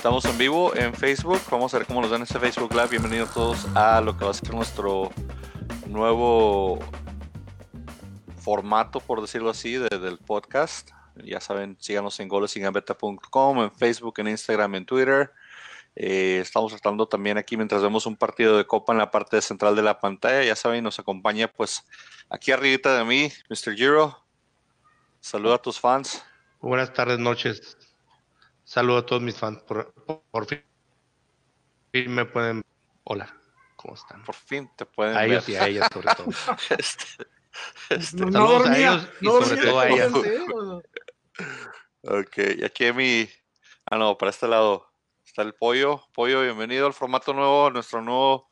Estamos en vivo en Facebook. Vamos a ver cómo nos dan este Facebook Live. Bienvenidos todos a lo que va a ser nuestro nuevo formato, por decirlo así, del podcast. Ya saben, síganos en golesingambeta.com, en Facebook, en Instagram, en Twitter. Eh, estamos tratando también aquí mientras vemos un partido de copa en la parte central de la pantalla. Ya saben, nos acompaña pues aquí arribita de mí, Mr. Giro. Saluda a tus fans. Buenas tardes, noches. Saludo a todos mis fans. Por, fin me pueden. Hola, ¿cómo están? Por fin te pueden. A ellos y a ellas, sobre todo. este, este, no, saludos a ellos y sobre todo a ellas. ok, y aquí mi. Ah, no, para este lado está el pollo. Pollo, bienvenido al formato nuevo, a nuestra nueva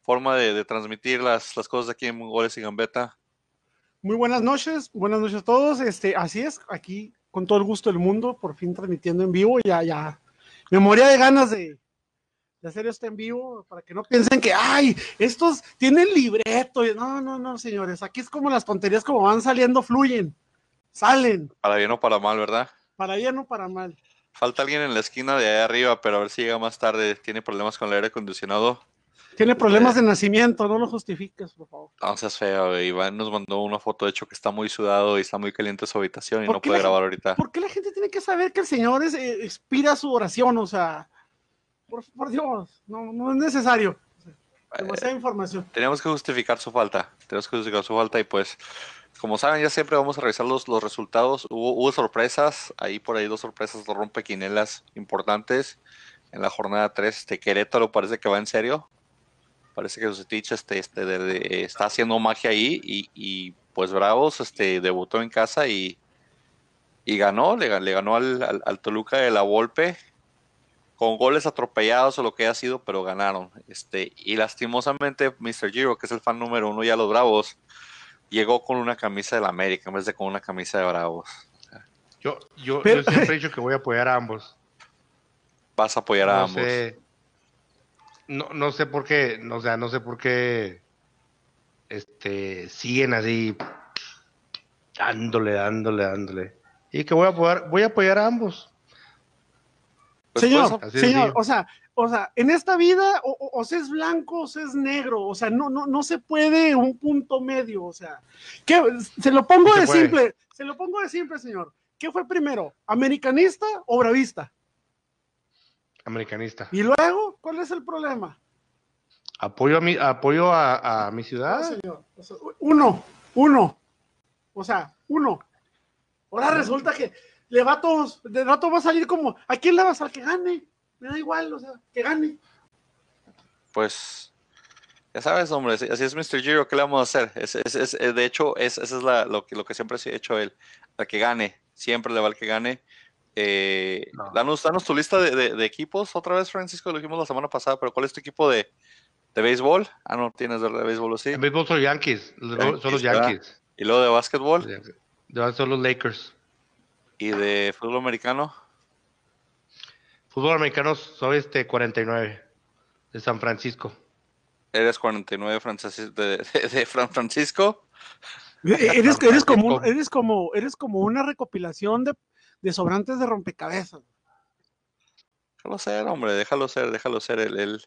forma de, de transmitir las, las cosas aquí en Goles y Gambeta. Muy buenas noches, buenas noches a todos. Este, así es, aquí con todo el gusto del mundo, por fin transmitiendo en vivo, ya, ya, me moría de ganas de, hacer esto en vivo, para que no piensen que, ay, estos tienen libreto, no, no, no, señores, aquí es como las tonterías como van saliendo, fluyen, salen. Para bien o para mal, ¿verdad? Para bien o para mal. Falta alguien en la esquina de ahí arriba, pero a ver si llega más tarde, tiene problemas con el aire acondicionado. Tiene problemas de nacimiento, no lo justifiques, por favor. No seas feo, Iván nos mandó una foto, de hecho, que está muy sudado y está muy caliente su habitación y no puede grabar ahorita. ¿Por qué la gente tiene que saber que el Señor es, eh, expira su oración? O sea, por, Dios, no, no es necesario. Demasiada eh, información. Tenemos que justificar su falta, tenemos que justificar su falta y pues, como saben, ya siempre vamos a revisar los, los resultados. Hubo, hubo sorpresas, ahí por ahí dos sorpresas, dos rompequinelas importantes. En la jornada 3, este Querétaro parece que va en serio Parece que Susetich este, este, está haciendo magia ahí y, pues Bravos este, debutó en casa y, y ganó, le, le ganó al, al, Toluca de la Volpe con goles atropellados o lo que haya sido, pero ganaron. Este, y lastimosamente Mr. Giro, que es el fan número uno ya los Bravos, llegó con una camisa de la América en vez de con una camisa de Bravos. Yo, yo, siempre he dicho que voy a apoyar a ambos. Vas a apoyar a ambos no, no sé por qué, o sea, no sé por qué este, siguen así dándole, dándole, dándole. Y que voy a apoyar, voy a apoyar a ambos. Pues, señor, pues, señor, o sea, o sea, en esta vida o, se es blanco o se es negro, o sea, no, no, no se puede un punto medio, o sea, ¿qué, se lo pongo de simple, se lo pongo de simple, señor. ¿Qué fue primero, americanista o bravista? Americanista. ¿Y luego cuál es el problema? Apoyo a mi, apoyo a, mi ciudad. señor. uno, uno. O sea, uno. Ahora resulta que le va a todos, de rato va a salir como, ¿a quién le vas a que gane? Me da igual, o sea, que gane. Pues, ya sabes, hombre, así es Mr. Giro, ¿qué le vamos a hacer? Es, es, es, de hecho, es, eso es la, lo, que, lo que siempre ha hecho él, a que gane, siempre le va al que gane. Eh, danos, tu lista de, equipos otra vez, Francisco, lo dijimos la semana pasada, pero ¿cuál es tu equipo de, de béisbol? Ah, no, tienes de, béisbol, ¿o sí? En béisbol son Yankees, son los Yankees. ¿Y luego de básquetbol? De, son los Lakers. ¿Y de fútbol americano? Fútbol americano soy este 49, de San Francisco. ¿Eres 49 de, de, Francisco? Eres, eres, como, eres, como, eres como una recopilación de de sobrantes de rompecabezas. Déjalo ser, hombre, déjalo ser, déjalo ser. Él,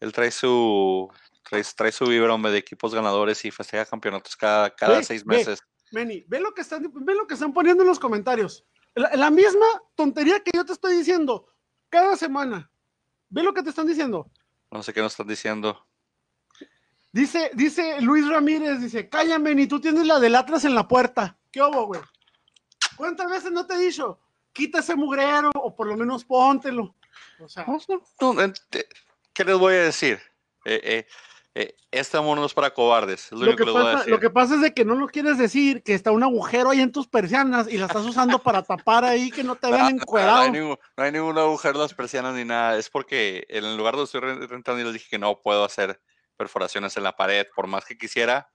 él, trae su trae, trae su hombre, de equipos ganadores y festeja campeonatos cada, cada seis meses. Ve, ve lo que están, ve lo que están poniendo en los comentarios. La, misma tontería que yo te estoy diciendo cada semana. Ve lo que te están diciendo. No sé qué nos están diciendo. Dice, dice Luis Ramírez, dice, cállame, ni tú tienes la del Atlas en la puerta. ¿Qué hubo, güey? ¿Cuántas veces no te he dicho? Quita ese mugrero o por lo menos póntelo. O sea, ¿Qué les voy a decir? Eh, eh, eh, este amor no es para cobardes. lo, que, pasa, lo que pasa es de que no lo quieres decir, que está un agujero ahí en tus persianas y la estás usando para tapar ahí que no te vean encuadrado. No, no, hay ningún, agujero en las persianas ni nada. Es porque en el lugar donde estoy rentando, les dije que no puedo hacer perforaciones en la pared, por más que quisiera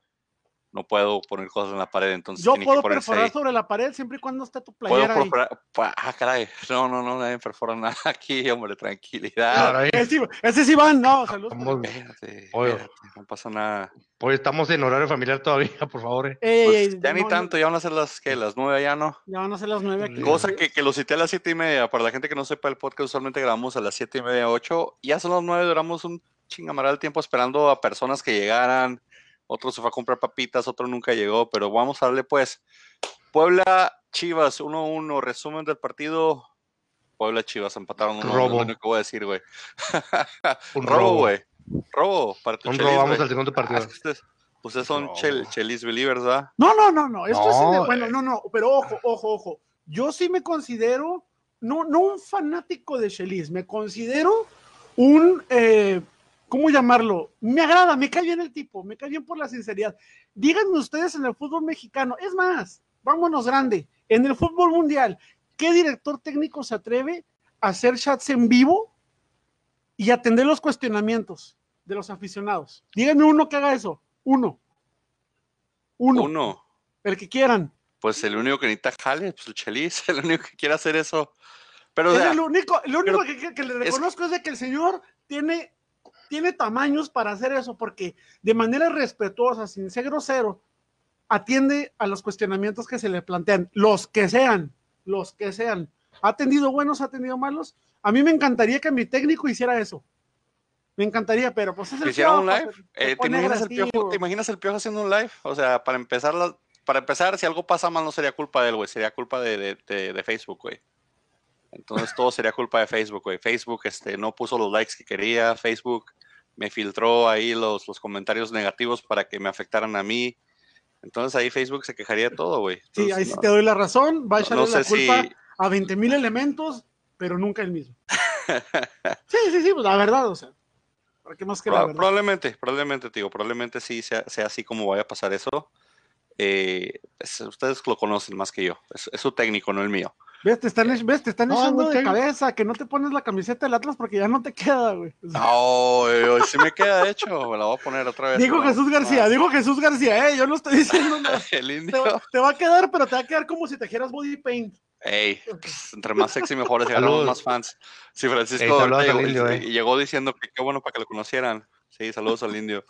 no puedo poner cosas en la pared, entonces Yo que puedo ponerse perforar ahí. sobre la pared siempre y cuando esté tu Puedo playera ahí. perforar- pa- Ah, caray. No, no, no, nadie perfora nada aquí, hombre, tranquilidad. Claro, ahí. Ese, sí- ese sí van, no, saludos. Espérate, espérate, no pasa nada. Pues estamos en horario familiar todavía, por favor. eh. Ey, Pues, ey, ya ni no, tanto, ya van a ser las que las nueve ya no. Ya van a ser las nueve aquí. Cosa que, que lo cité a las siete y media. Para la gente que no sepa el podcast, usualmente grabamos a las siete y media, ocho. Ya son las nueve, duramos un chingamaral tiempo esperando a personas que llegaran. Otro se fue a comprar papitas, otro nunca llegó, pero vamos a darle pues. Puebla Chivas 1-1, resumen del partido. Puebla Chivas empataron 1-1, Robo. lo único que voy a decir, güey. Un robo, robo. güey. Robo para tu Un chelis, robo, vamos al segundo Ah, partido. es que ustedes, ustedes son chel, chelis believers, ¿verdad? No, no, no, no. Esto No, es de- bueno, eh. no, no, pero ojo, ojo, ojo. Yo sí me considero, no, no un fanático de Chelis, me considero un, eh, ¿cómo llamarlo? Me agrada, me cae bien el tipo, me cae bien por la sinceridad. Díganme ustedes en el fútbol mexicano, es más, vámonos grande, en el fútbol mundial, ¿qué director técnico se atreve a hacer chats en vivo y atender los cuestionamientos de los aficionados? Díganme uno que haga eso, uno. Uno. Uno. El que quieran. Pues el único que necesita jale, pues el chelis, el único que quiere hacer eso. Pero o Es sea, el único, lo único que, que- le es- reconozco es, de que el señor tiene, tiene tamaños para hacer eso, porque de manera respetuosa, sin ser grosero, atiende a los cuestionamientos que se le plantean, los que sean, los que sean. ¿Ha tenido buenos, ha tenido malos? A mí me encantaría que mi técnico hiciera eso. Me encantaría, pero pues es el hiciera un live. se- Eh, ¿te, imaginas el piojo. ¿Te imaginas el piojo haciendo un live? O sea, para empezar, la- para empezar, si algo pasa mal, no sería culpa de él, güey. Sería culpa de, de- de- de Facebook, güey. Entonces todo sería culpa de Facebook, güey. Facebook este, no puso los likes que quería. Facebook me filtró ahí los, los comentarios negativos para que me afectaran a mí. Entonces ahí Facebook se quejaría de todo, güey. Sí, ahí sí no- te doy la razón, va a echarle no la culpa si- a 20 mil elementos, pero nunca el mismo. sí, sí, sí, pues la verdad, o sea, ¿para qué más que la verdad? probablemente, probablemente, te digo, probablemente sí sea, sea así como vaya a pasar eso. Eh, es- ustedes lo conocen más que yo. Es, es su técnico, no el mío. ¿Ves? Te están, ves, te están No, echando güey, de cabeza, que no te pones la camiseta del Atlas porque ya no te queda, güey. No, eh, sí me queda hecho. Me la voy a poner otra vez. dijo Jesús García, dijo Jesús García, eh, yo no estoy diciendo nada. El Te indio. va, te va a quedar, pero te va a quedar como si te dijeras body paint. Ey, pues, entre más sexy mejor, así ganamos más fans. Sí, Francisco Ey, llegó, indio, eh. llegó diciendo que qué bueno para que lo conocieran. Sí, saludos al indio.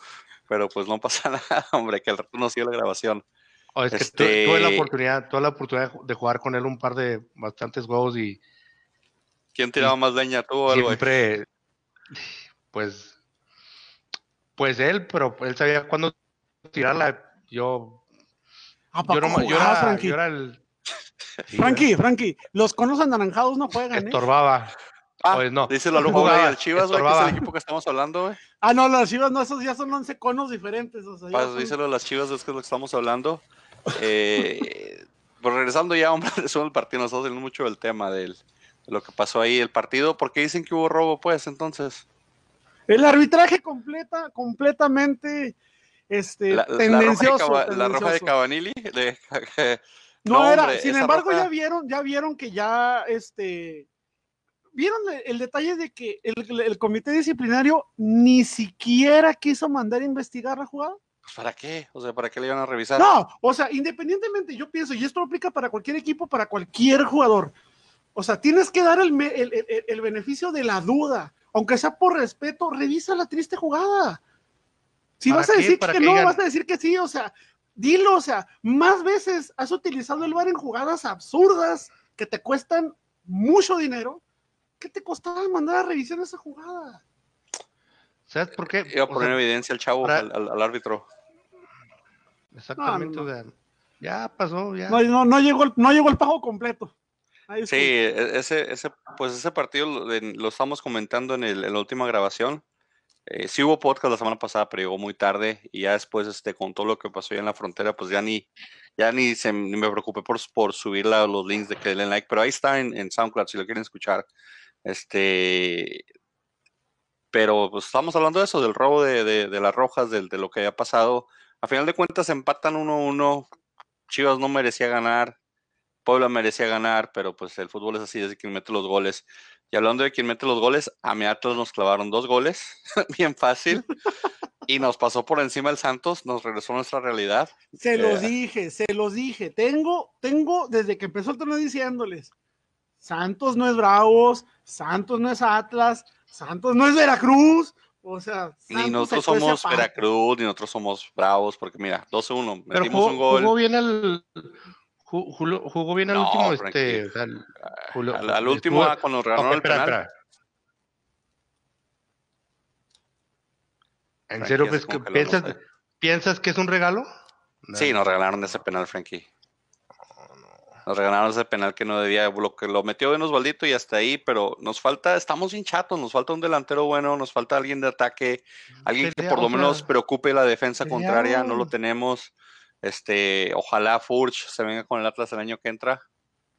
Pero pues no pasa nada, hombre, que al rato no sigue la grabación. Oh, es que Este- tuve la oportunidad, tuve la oportunidad de jugar con él un par de bastantes juegos y ¿Quién tiraba más leña, tú o güey? siempre, pues, pues él, pero él sabía cuándo tirarla. Yo, ¿A yo, no, yo, era, Frankie? yo era el. Sí, Frankie, Frankie, los conos anaranjados no juegan, ¿eh? Estorbaba. Ah, Pues no. Díselo a Yo Lujo al Chivas, güey, que es el equipo que estamos hablando, güey. Ah, no, las chivas no, esos ya son 11 conos diferentes. O sea, Pues, son- díselo a las Chivas, es que es lo que estamos hablando. Eh, pues regresando ya, hombre, resumen el partido, nos hablando mucho del tema del, de lo que pasó ahí, el partido, porque dicen que hubo robo, pues, entonces. El arbitraje completa, completamente este, La, tendencioso. La roja de de- No, No, era, hombre, sin embargo, roja- ya vieron, ya vieron que ya, este, vieron el, el detalle de que el, el comité disciplinario ni siquiera quiso mandar a investigar la jugada. Pues, ¿para qué? O sea, ¿para qué le iban a revisar? No, o sea, independientemente, yo pienso, y esto aplica para cualquier equipo, para cualquier jugador. O sea, tienes que dar el, el- el- el beneficio de la duda, aunque sea por respeto, revisa la triste jugada. Si ¿Para vas a decir ¿Para que que no, digan? vas a decir que sí, o sea, dilo, o sea, más veces has utilizado el VAR en jugadas absurdas que te cuestan mucho dinero. ¿Qué te costaba mandar a revisión esa jugada? ¿Sabes por qué? Iba a poner en sea, evidencia al chavo, para- al, al- al árbitro. exactamente, No, no, o sea, ya pasó, ya. No, no, no llegó el, no llegó el pago completo. Ahí Sí, e- ese, ese, pues ese partido lo, estamos comentando en, el- en la última grabación. Eh, sí hubo podcast la semana pasada, pero llegó muy tarde y ya después, este, con todo lo que pasó ya en la frontera, pues ya ni, ya ni, se, ni me preocupé por, por subir la- los links de que le den like, pero ahí está en, en SoundCloud si lo quieren escuchar. Este, pero pues estamos hablando de eso, del robo de, de- de las rojas, de lo que había pasado. A final de cuentas empatan 1-1. Chivas no merecía ganar. Puebla merecía ganar, pero pues el fútbol es así, es de quien mete los goles. Y hablando de quien mete los goles, a mi Atlas nos clavaron dos goles, bien fácil. Y nos pasó por encima el Santos, nos regresó a nuestra realidad. Se Eh. los dije, se los dije. Tengo, tengo desde que empezó el torneo diciéndoles, Santos no es Bravos, Santos no es Atlas, Santos no es Veracruz. O sea, Ni nosotros somos. Veracruz, ni nosotros somos Bravos, porque mira, 12-1, Pero metimos jugó, un gol. jugó bien el. ju- Jugó, jugó bien el No, último, Frankie. este. o sea, el- Julio- al, al último, estuvo- ah, cuando nos Ok, regalaron el espera, penal. espera. ¿En serio pues, piensas, piensas que es un regalo? Sí, nos regalaron ese penal, Frankie. Nos regalaron ese penal que no debía, lo que lo metió en Osvaldito y hasta ahí, pero nos falta, estamos bien chatos, nos falta un delantero bueno, nos falta alguien de ataque, alguien que por lo menos preocupe la defensa contraria, no lo tenemos. Este, ojalá Furch se venga con el Atlas el año que entra.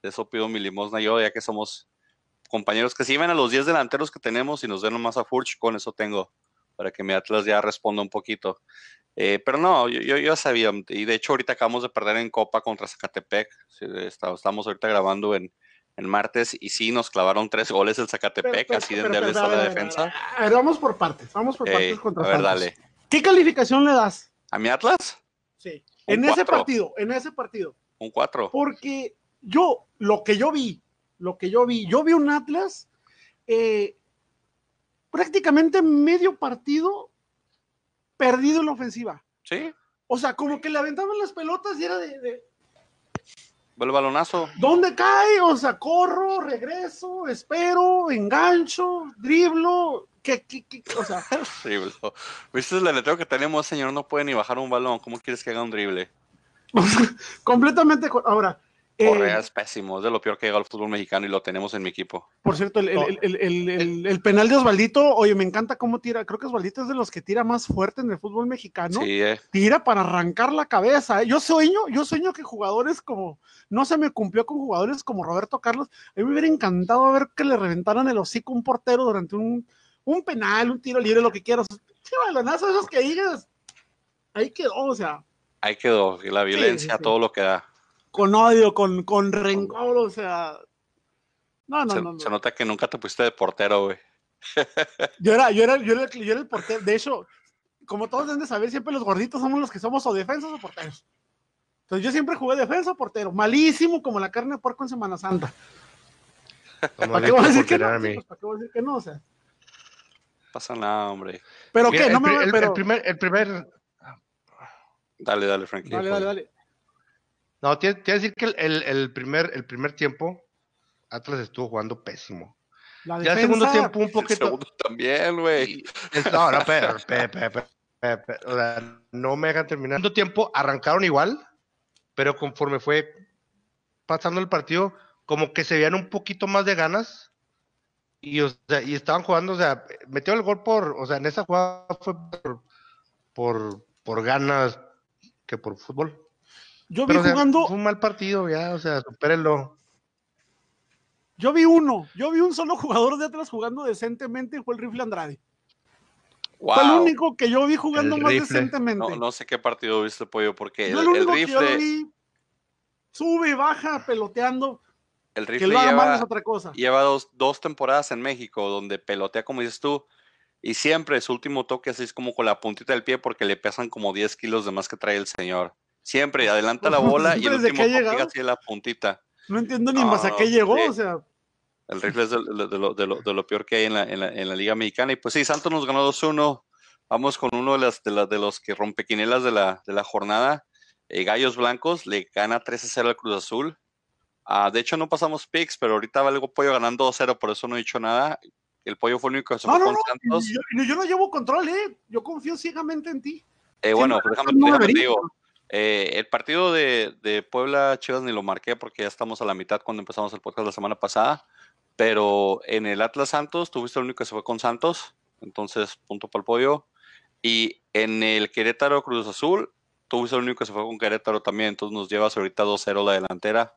De eso pido mi limosna yo, ya que somos compañeros que si ven a los 10 delanteros que tenemos y nos den nomás a Furch, con eso tengo, para que mi Atlas ya responda un poquito. Eh, pero no, yo, yo, sabía, y de hecho ahorita acabamos de perder en Copa contra Zacatepec, estamos ahorita grabando en, en martes y sí nos clavaron tres goles el Zacatepec, pero, así de endeble está la defensa. A ver, vamos por partes, vamos por Ey, partes contra a ver, dale. ¿Qué calificación le das? ¿A mi Atlas? Sí. Un En ese cuatro. partido, en ese partido. Un 4. Porque yo, lo que yo vi, lo que yo vi, yo vi un Atlas eh, prácticamente medio partido perdido en la ofensiva. Sí, O sea, como que le aventaban las pelotas y era de, de, va el balonazo. ¿dónde cae? O sea, corro, regreso, espero, engancho, driblo, que, que- que- o sea, Horrible. ¿Viste el letrero que tenemos, señor? No puede ni bajar un balón. ¿Cómo quieres que haga un drible? completamente. co- Ahora, Correa es pésimo, es de lo peor que llega al fútbol mexicano y lo tenemos en mi equipo. Por cierto, el, el- el- el- penal de Osvaldito, oye, me encanta cómo tira. Creo que Osvaldito es de los que tira más fuerte en el fútbol mexicano. Sí, eh. Tira para arrancar la cabeza. ¿eh? Yo sueño, yo sueño que jugadores como, no se me cumplió con jugadores como Roberto Carlos. A mí me hubiera encantado ver que le reventaran el hocico a un portero durante un, un penal, un tiro libre, lo que quieras. Sí, balonazo esos que digas. Ahí quedó, o sea, Ahí quedó, la violencia, sí. todo lo que da. Con odio, con, con rencor, o sea. No, no, se, no. no. se nota que nunca te pusiste de portero, güey. Yo era, yo era, yo era, yo era el portero. De hecho, como todos deben de saber, siempre los gorditos somos los que somos o defensas o porteros. Entonces yo siempre jugué defensa o portero. Malísimo como la carne de puerco en Semana Santa. ¿Para qué voy a decir que no? Sí, pues, ¿Para qué voy a decir que no? O sea, Pasa nada, hombre. pero Mira, qué, no el, me voy- el- pero, el primer, el primer, Dale, dale, Frankie. Dale, dale, dale. No, tiene que decir que el, el- el primer, el primer tiempo, Atlas estuvo jugando pésimo. La Ya el segundo tiempo un El poquito. segundo también, güey. el- no, no, pero, pe- pe- pe- pe- pe- o sea, no me dejan terminar. El segundo tiempo arrancaron igual, pero conforme fue pasando el partido, como que se veían un poquito más de ganas. Y, o sea, y estaban jugando, o sea, metió el gol por, o sea, en esa jugada fue por, por, por ganas que por fútbol. Yo vi Pero, o sea, jugando, fue un mal partido, ya, o sea, supérenlo. yo vi uno, yo vi un solo jugador de Atlas jugando decentemente y fue el rifle Andrade. Fue el único que yo vi jugando El más rifle. decentemente. No, no sé qué partido viste, Pollo, porque Yo el, lo el único que yo lo rifle, vi, sube, baja, peloteando, el que rifle lo haga mal lleva, es otra cosa. lleva dos, dos temporadas en México donde pelotea, como dices tú, y siempre su último toque así es como con la puntita del pie porque le pesan como 10 kilos de más que trae el señor. Siempre adelanta la bola y el último que ha toque llegado. así de la puntita. No entiendo ni más a qué llegó, o sea, El rifle es de, lo, de lo- de lo peor que hay en la, en la- en la Liga Mexicana. Y pues sí, Santos nos ganó 2-1. Vamos con uno de, las, de, la- de los que rompequinelas de la, de la jornada. Eh, Gallos Blancos le gana 3-0 al Cruz Azul. Ah, de hecho, no pasamos picks, pero ahorita va algo pollo ganando 2-0, por eso no he dicho nada. El pollo fue el único que se no, no, con no, Santos. yo, yo no llevo control, eh, yo confío ciegamente en ti. Eh, bueno, no, pues déjame, déjame te digo. Eh, el partido de, Puebla Chivas ni lo marqué porque ya estamos a la mitad cuando empezamos el podcast la semana pasada. Pero en el Atlas Santos, tuviste el único que se fue con Santos. Entonces, punto para el pollo. Y en el Querétaro Cruz Azul, tuviste el único que se fue con Querétaro también. Entonces nos llevas ahorita 2-0 la delantera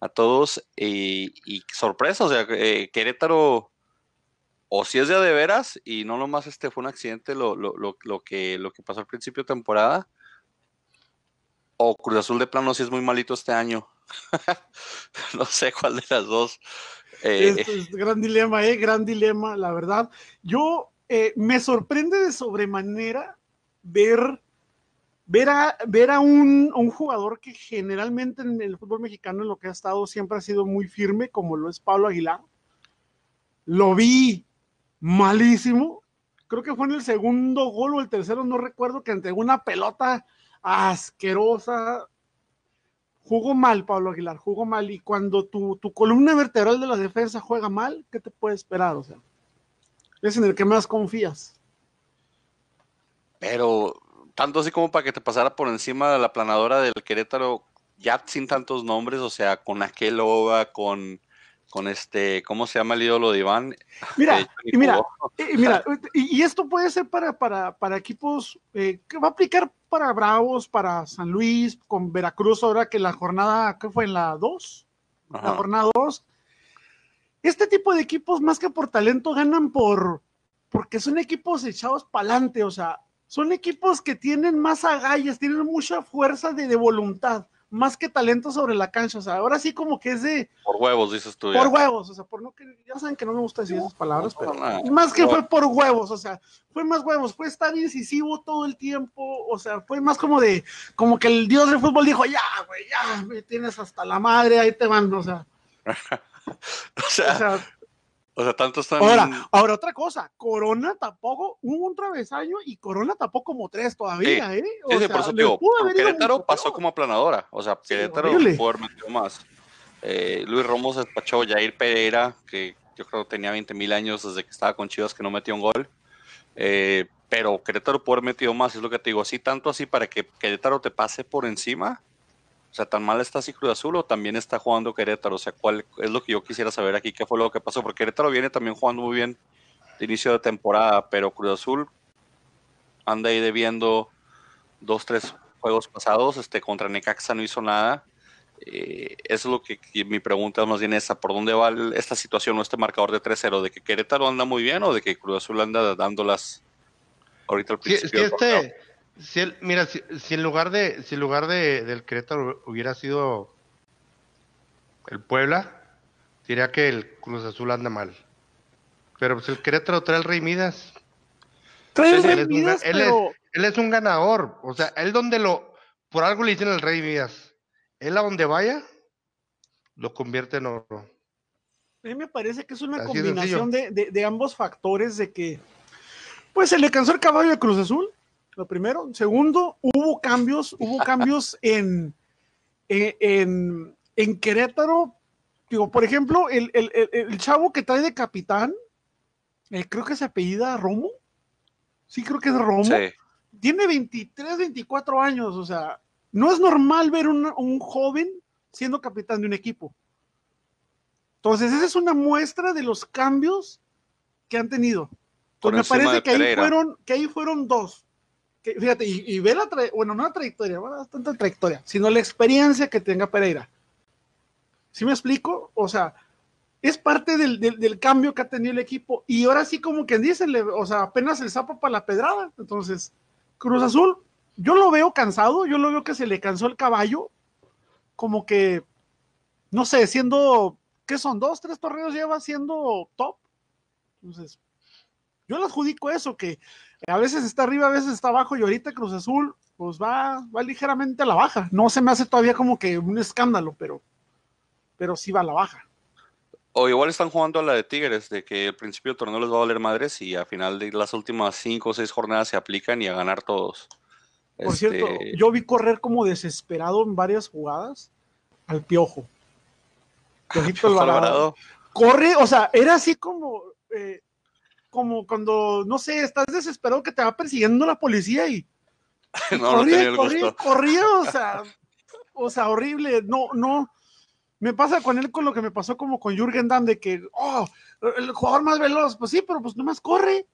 a todos. Y, sorpresa, o sea, eh, Querétaro o si es de de veras y no nomás este fue un accidente lo, lo, lo, lo que, lo que pasó al principio de temporada, o Cruz Azul de plano si es muy malito este año. no sé cuál de las dos. Eh, Es, gran dilema, eh, gran dilema, la verdad. Yo eh, me sorprende de sobremanera ver, ver a, ver a un, un, jugador que generalmente en el fútbol mexicano en lo que ha estado siempre ha sido muy firme, como lo es Pablo Aguilar. Lo vi malísimo. Creo que fue en el segundo gol o el tercero, no recuerdo, que entregó una pelota asquerosa. Jugó mal Pablo Aguilar, jugó mal. Y cuando tu, tu columna vertebral de la defensa juega mal, ¿qué te puede esperar? O sea, es en el que más confías. Pero tanto así como para que te pasara por encima de la planadora del Querétaro, ya sin tantos nombres, o sea, con Aquelova, con, con este, ¿cómo se llama el ídolo de Iván? Mira, y mira, y, mira, y, esto puede ser para, para, para equipos eh, que va a aplicar para Bravos, para San Luis, con Veracruz, ahora que la jornada, ¿qué fue? En la 2, la jornada 2. Este tipo de equipos, más que por talento, ganan por porque son equipos echados para adelante, o sea, son equipos que tienen más agallas, tienen mucha fuerza de, de, voluntad, más que talento sobre la cancha. O sea, ahora sí como que es de... Por huevos, dices tú. Por huevos, o sea, por no que... Ya saben que no me gusta decir esas palabras, pero... Más que fue por huevos, o sea, fue más huevos, fue estar incisivo todo el tiempo, o sea, fue más como de... Como que el dios del fútbol dijo, ya, güey, ya, me tienes hasta la madre, ahí te van, o sea... o sea, o sea o sea, tanto están. Ahora, ahora otra cosa, Corona tampoco, hubo un travesaño y Corona tampoco como tres todavía, ¿eh? O sí, sea, por eso digo, Querétaro pasó como aplanadora, o sea, Querétaro pudo haber metido más. Eh, Luis Romo se despachó Jair Pereira, que yo creo que tenía 20 mil años desde que estaba con Chivas que no metió un gol. Eh, pero Querétaro pudo haber metido más, es lo que te digo, así tanto así para que Querétaro te pase por encima o sea, ¿tan mal está así Cruz Azul o también está jugando Querétaro? O sea, ¿cuál es lo que yo quisiera saber aquí? ¿Qué fue lo que pasó? Porque Querétaro viene también jugando muy bien de inicio de temporada, pero Cruz Azul anda ahí debiendo dos, tres juegos pasados. Este, contra Necaxa no hizo nada. Eh, eso es lo que, que, mi pregunta más bien esa, ¿por dónde va esta situación o este marcador de 3-0? ¿De que Querétaro anda muy bien o de que Cruz Azul anda dándolas ahorita al principio? Sí, es que este, si el, mira, si, si, en lugar de, si en lugar de, del Querétaro hubiera sido el Puebla, diría que el Cruz Azul anda mal. Pero pues el Querétaro trae el Rey Midas. Trae el Rey Midas, él, pero... es, él es un ganador. O sea, él donde lo, por algo le dicen el Rey Midas. Él a donde vaya, lo convierte en oro. A mí me parece que es una Así combinación de, de, de ambos factores de que, pues se le cansó el caballo de Cruz Azul lo primero. Segundo, hubo cambios, hubo cambios en, en, en, Querétaro. Digo, por ejemplo, el, el, el, chavo que trae de capitán, eh, creo que se apellida Romo. Sí, creo que es Romo. Sí. Tiene 23, 24 años, o sea, no es normal ver un, un joven siendo capitán de un equipo. Entonces, esa es una muestra de los cambios que han tenido. Entonces, me parece que ahí, fueron, que ahí fueron dos que, fíjate, y, ve la trayectoria, bueno, no la trayectoria, bueno, tanta trayectoria, sino la experiencia que tenga Pereira. ¿Sí me explico? O sea, es parte del, del, cambio que ha tenido el equipo. Y ahora sí, como quien dice, o sea, apenas el sapo para la pedrada. Entonces, Cruz Azul, yo lo veo cansado, yo lo veo que se le cansó el caballo, como que, no sé, siendo, ¿qué son? Dos, tres torneos lleva siendo top. Entonces, yo le adjudico eso, que a veces está arriba, a veces está abajo, y ahorita Cruz Azul, pues va, va ligeramente a la baja. No se me hace todavía como que un escándalo, pero, pero sí va a la baja. O igual están jugando a la de Tigres, de que al principio del torneo les va a valer madres y al final de las últimas cinco o seis jornadas se aplican y a ganar todos. Por este... cierto, yo vi correr como desesperado en varias jugadas al Piojo. Alvarado. Corre, o sea, era así como, eh, como cuando, no sé, estás desesperado que te va persiguiendo la policía y, no, corría, no corría, corría, o sea, o sea, horrible, no, no, me pasa con él con lo que me pasó como con Jürgen Damm, de que, oh, el jugador más veloz, pues sí, pero pues nomás corre,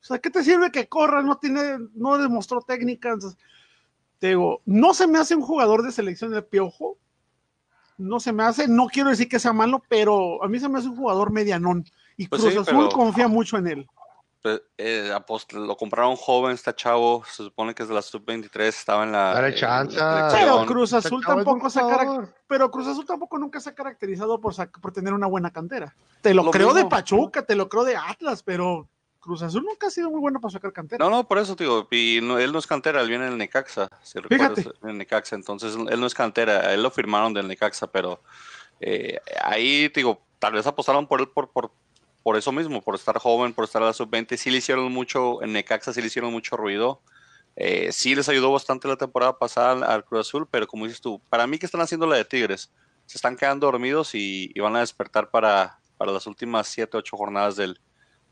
o sea, ¿qué te sirve que corra? No tiene, no demostró técnica, entonces, te digo, no se me hace un jugador de selección de piojo, no se me hace, no quiero decir que sea malo, pero a mí se me hace un jugador medianón. Y pues Cruz sí, Azul pero, confía mucho en él. Pues, eh, lo compraron joven, está chavo, se supone que es de la sub-23, estaba en la... Dale chance. pero Cruz Azul tampoco se pero Cruz Azul tampoco nunca se ha caracterizado por, por tener una buena cantera. Te lo, lo creo mismo. de Pachuca, te lo creo de Atlas, pero Cruz Azul nunca ha sido muy bueno para sacar cantera. No, no, por eso, digo, y no, él no es cantera, él viene del Necaxa, si Fíjate. recuerdas, en el Necaxa, entonces él no es cantera, él lo firmaron del Necaxa, pero eh, ahí, digo, tal vez apostaron por él por, por, por eso mismo, por estar joven, por estar a la sub-20, sí le hicieron mucho, en Necaxa sí le hicieron mucho ruido, eh, sí les ayudó bastante la temporada pasada al, Cruz Azul, pero como dices tú, para mí que están haciendo la de Tigres, se están quedando dormidos y, van a despertar para, para las últimas 7, 8 jornadas del,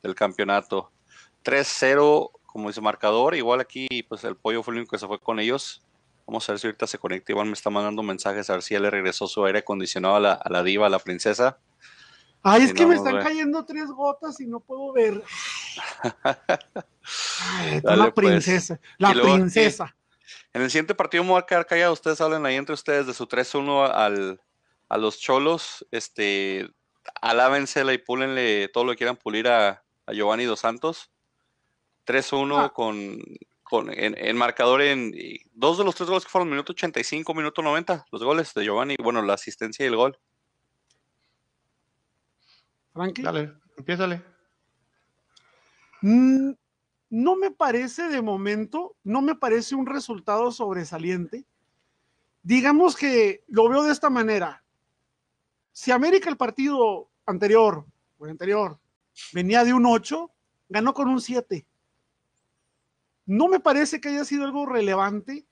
del campeonato. 3-0 como dice marcador, igual aquí pues el pollo fue el único que se fue con ellos. Vamos a ver si ahorita se conecta. Igual me está mandando mensajes a ver si ya le regresó su aire acondicionado a la, a la diva, a la princesa. Ay, es que me están cayendo tres gotas y no puedo ver. Ay, Dale, la pues. princesa, la luego, princesa. En el siguiente partido me voy a quedar callado. Ustedes hablen ahí entre ustedes de su 3-1 al, a los cholos. Este, alábensela y púlenle todo lo que quieran pulir a, a Giovanni Dos Santos. 3-1 Ah. con, con en, en marcador en dos de los tres goles que fueron minuto 85, minuto 90, los goles de Giovanni, bueno, la asistencia y el gol. Frankie. Dale, empiézale. Mm, no me parece de momento, no me parece un resultado sobresaliente. Digamos que lo veo de esta manera. Si América el partido anterior, o el anterior, venía de un 8, ganó con un 7. No me parece que haya sido algo relevante.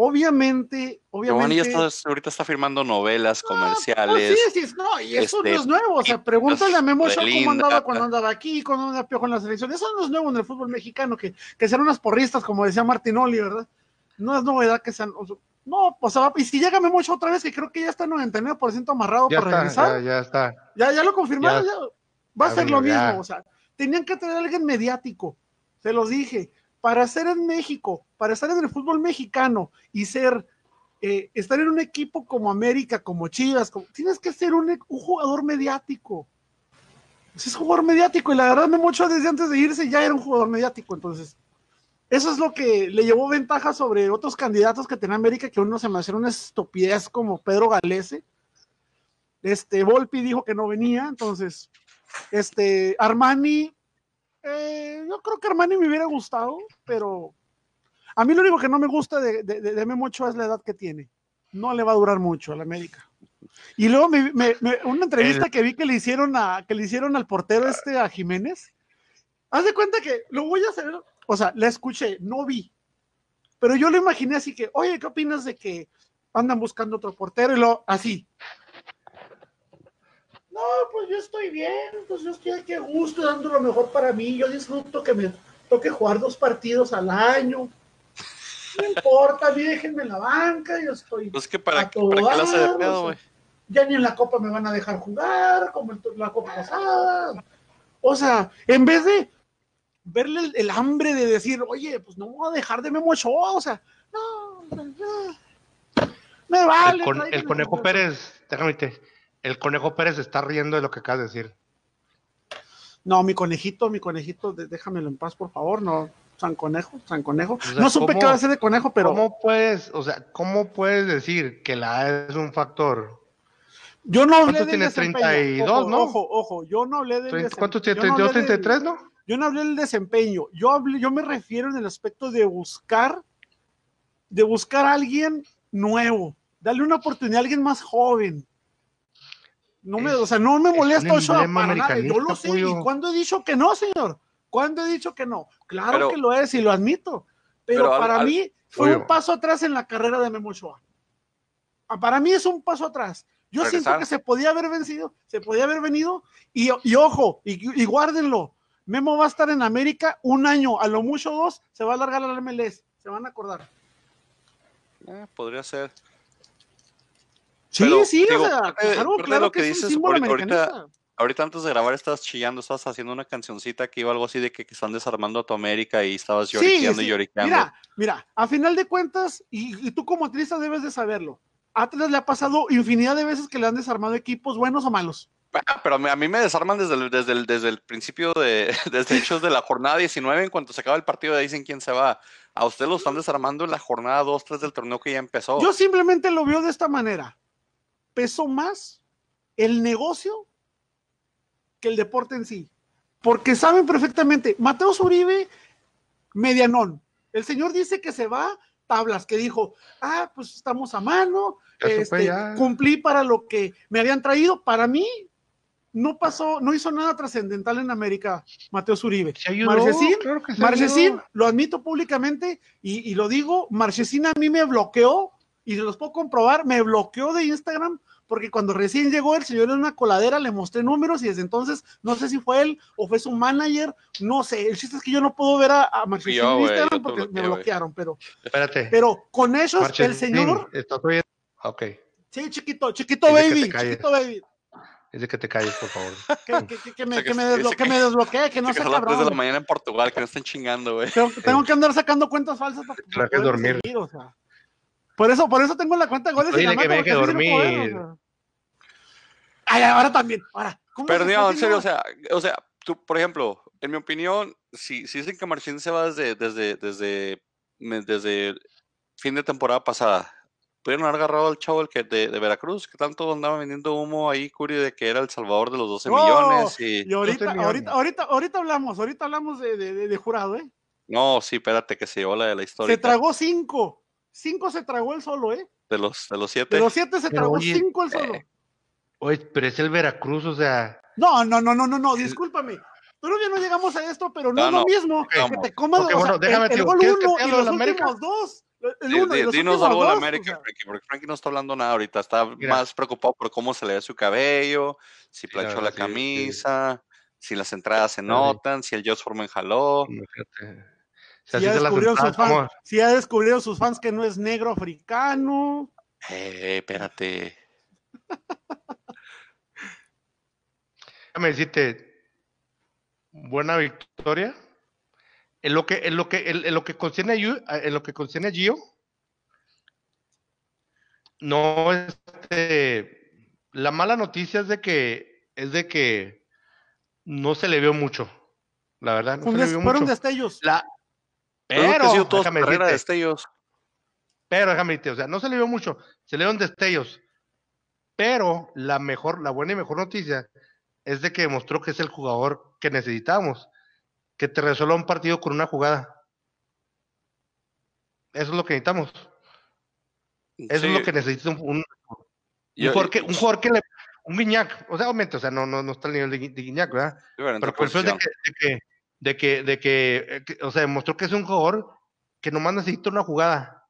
Obviamente, Giovanni ya obviamente. está, ahorita está firmando novelas No, comerciales. pues sí, sí, no, y eso este, no es nuevo. O sea, pregúntale a Memo Ochoa cómo andaba cuando andaba aquí, cuando andaba Piojo en la selección. Eso no es nuevo en el fútbol mexicano, que, que sean unas porristas, como decía Martinoli, ¿verdad? No es novedad que sean. o sea, no, pues va- y si llega Memo otra vez, que creo que ya está 99% amarrado Ya para está, regresar, ya, ya está. ya, ya lo confirmaron, Ya. ya, va a ser lo mismo. O sea, tenían que traer a alguien mediático, se los dije, para ser en México, para estar en el fútbol mexicano y ser, eh, estar en un equipo como América, como Chivas, tienes que ser un, jugador mediático. Es jugador mediático y la verdad me mucho desde antes de irse ya era un jugador mediático, entonces eso es lo que le llevó ventaja sobre otros candidatos que tenía América, que uno se me hacía una estupidez como Pedro Galese. Este, Volpi dijo que no venía, entonces, este, Armani, eh, yo creo que Armani me hubiera gustado, pero a mí lo único que no me gusta de, de, de Memo Ochoa es la edad que tiene. No le va a durar mucho a la América. Y luego me, me- me- una entrevista que vi que le hicieron a, que le hicieron al portero este a Jiménez. Haz de cuenta que lo voy a hacer, o sea, la escuché, no vi. Pero yo lo imaginé así que, oye, ¿qué opinas de que andan buscando otro portero? Y lo así. No, pues yo estoy bien, pues yo estoy aquí a gusto, dando lo mejor para mí. Yo disfruto que me toque jugar dos partidos al año. No importa, a mí déjenme en la banca, yo estoy. Pues que para, a para qué la hace de todo dar, pedo, o güey. sea, ya ni en la copa me van a dejar jugar, como en la copa pasada. O sea, en vez de verle el, el hambre de decir, oye, pues no voy a dejar de Memo Ochoa, o sea, no, no, me vale. el, con- el Conejo Pérez, déjame te- el Conejo Pérez está riendo de lo que acabas de decir. No, mi conejito, mi conejito, déjamelo en paz, por favor, no. San Conejo, San Conejo. sea, no supe ¿cómo- qué va a ser de conejo, pero ¿Cómo puedes, o sea, cómo puedes decir que la edad es un factor? yo no hablé ¿Cuántos del tiene? desempeño. 32, ojo, ¿no? Ojo, ojo, yo no hablé del Trein- desem- ¿Cuántos tiene? yo no hablé ¿32, del- 33, no? Yo no hablé del desempeño, yo hablé, yo me refiero en el aspecto de buscar, de buscar a alguien nuevo, darle una oportunidad a alguien más joven. No me, Es- o sea, no me es molesta emblema para nada, yo lo sé. pollo. ¿Y cuándo he dicho que no, señor? ¿Cuándo he dicho que no? Claro Pero- que lo es y lo admito. Pero, para al- mí fue Pollo. un paso atrás en la carrera de Memo Ochoa. Ah, Para mí es un paso atrás. Yo siento que se podía haber vencido, se podía haber venido, y, y ojo, y, y guárdenlo. Memo va a estar en América un año, a lo mucho dos, se va a alargar al MLS, se van a acordar. Eh, podría ser. Sí, Pero, sí, digo, o sea, de- claro, de claro lo que, que dices, ahorita- ahorita- antes de grabar estabas chillando, estabas haciendo una cancioncita que iba algo así de que, que están desarmando a tu América y estabas lloriqueando y sí. lloriqueando. Mira, mira, a final de cuentas, y, y tú como atleta debes de saberlo, a Atlas le ha pasado infinidad de veces que le han desarmado equipos buenos o malos. Ah, Pero a mí, me desarman desde el, desde el, desde el principio de, desde hechos de la jornada 19, en cuanto se acaba el partido ya dicen quién se va. A usted lo están desarmando en la jornada 2, 3 del torneo que ya empezó. Yo simplemente lo veo de esta manera. Pesó más el negocio que el deporte en sí. porque saben perfectamente, Mateo Zuribe, medianón. El señor dice que se va, tablas, que dijo, ah, pues estamos a mano, este, cumplí para lo que me habían traído. Para mí, no pasó, no hizo nada trascendental en América, Mateo Zuribe. Marchesín, lo admito públicamente y, y, lo digo, Marchesín a mí me bloqueó, y se los puedo comprobar, me bloqueó de Instagram porque cuando recién llegó el señor en una coladera le mostré números y desde entonces no sé si fue él o fue su manager, no sé, el chiste es que yo no puedo ver a, a en Instagram porque me bloquearon, pero Espérate. pero con ellos el señor está bien. Ok. Sí, chiquito, chiquito baby, chiquito baby. Es de que te calles, por favor. Que, me, que, me, desbloquee, que no sea cabrón. Las de la mañana en Portugal, que no estén chingando, güey. Tengo, que andar sacando cuentas falsas para, que dormir. o sea. Por eso, por eso tengo la cuenta de goles y la que me que dormir. Ay, ahora también, ahora. Pero no, en serio, o sea, o sea, tú, por ejemplo, en mi opinión, si, si dicen que Marchín se va desde, desde, desde, desde fin de temporada pasada, pudieron haber agarrado al chavo el que de, de, Veracruz, que tanto andaba vendiendo humo ahí, Curi, de que era el salvador de los 12 millones. Y, y ahorita, ahorita, ahorita, ahorita hablamos, ahorita hablamos de, de, de, jurado, ¿eh? No, sí, espérate, que se llevó la de la historia. Se tragó cinco. Cinco se tragó el solo, ¿eh? De los, de los siete. De los siete se tragó cinco el solo. oye, pero es el Veracruz, o sea. No, no, no, no, no, no, discúlpame. Todavía no llegamos a esto, pero no, es lo mismo que te comas okay, bueno, déjame el, el gol uno y los últimos dos. El uno y los dinos algo de América, o sea. porque Frankie no está hablando nada ahorita, está Mira. más preocupado por cómo se le ve su cabello, si planchó la camisa, sí. si las entradas se notan, si el Josh Forman jaló. Fíjate. Si, ya descubrieron sus fans, si ya descubrieron sus fans que no es negro africano. Eh, espérate. Déjame decirte, buena victoria. En lo que, en lo que, en, lo que concierne a, en lo que concierne a Gio, no este, la mala noticia es de que es de que no se le vio mucho. La verdad, no se le vio fueron mucho. destellos. La, pero, déjame decirte, de destellos. Pero déjame decirte, o sea, no se le vio mucho, se le dieron destellos. Pero la mejor, la buena y mejor noticia es de que demostró que es el jugador que necesitamos, que te resuelva un partido con una jugada. Eso es lo que necesitamos. Eso sí. es lo que necesita un, un, Yo, un, jugador, que, un jugador que le, un Guiñac, o sea, obviamente, o sea, no, no, no está al nivel de, de Guiñac, ¿verdad? Pero por eso es de que, de que de que, de que, eh, que, o sea, demostró que es un jugador que nomás necesita una jugada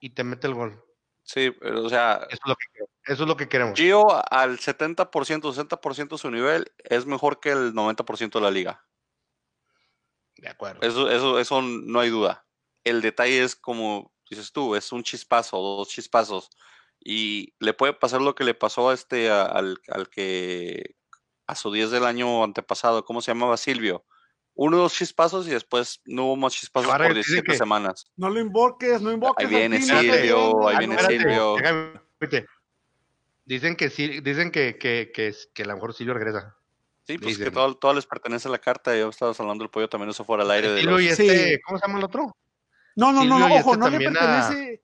y te mete el gol. Sí, pero, o sea, eso es lo que, eso es lo que queremos. Gio al 70%, 60% de su nivel es mejor que el 90% de la liga. De acuerdo. Eso, eso, eso no hay duda. El detalle es como dices tú, es un chispazo, dos chispazos. Y le puede pasar lo que le pasó a este, a, al, al que a su 10 del año antepasado, ¿cómo se llamaba? Silvio uno o dos chispazos y después no hubo más chispazos por 17 que semanas. No lo invoques, no invoques. Ahí viene Silvio, ahí viene Silvio. Dicen que sí, dicen que, que, que, que a lo mejor Silvio regresa. Sí, pues dicen. que todo, todo, les pertenece a la carta. Yo estaba hablando del pollo también, eso fuera al aire. De Silvio los... y este, sí. ¿cómo se llama el otro? No, no, no, no ojo, este no le pertenece.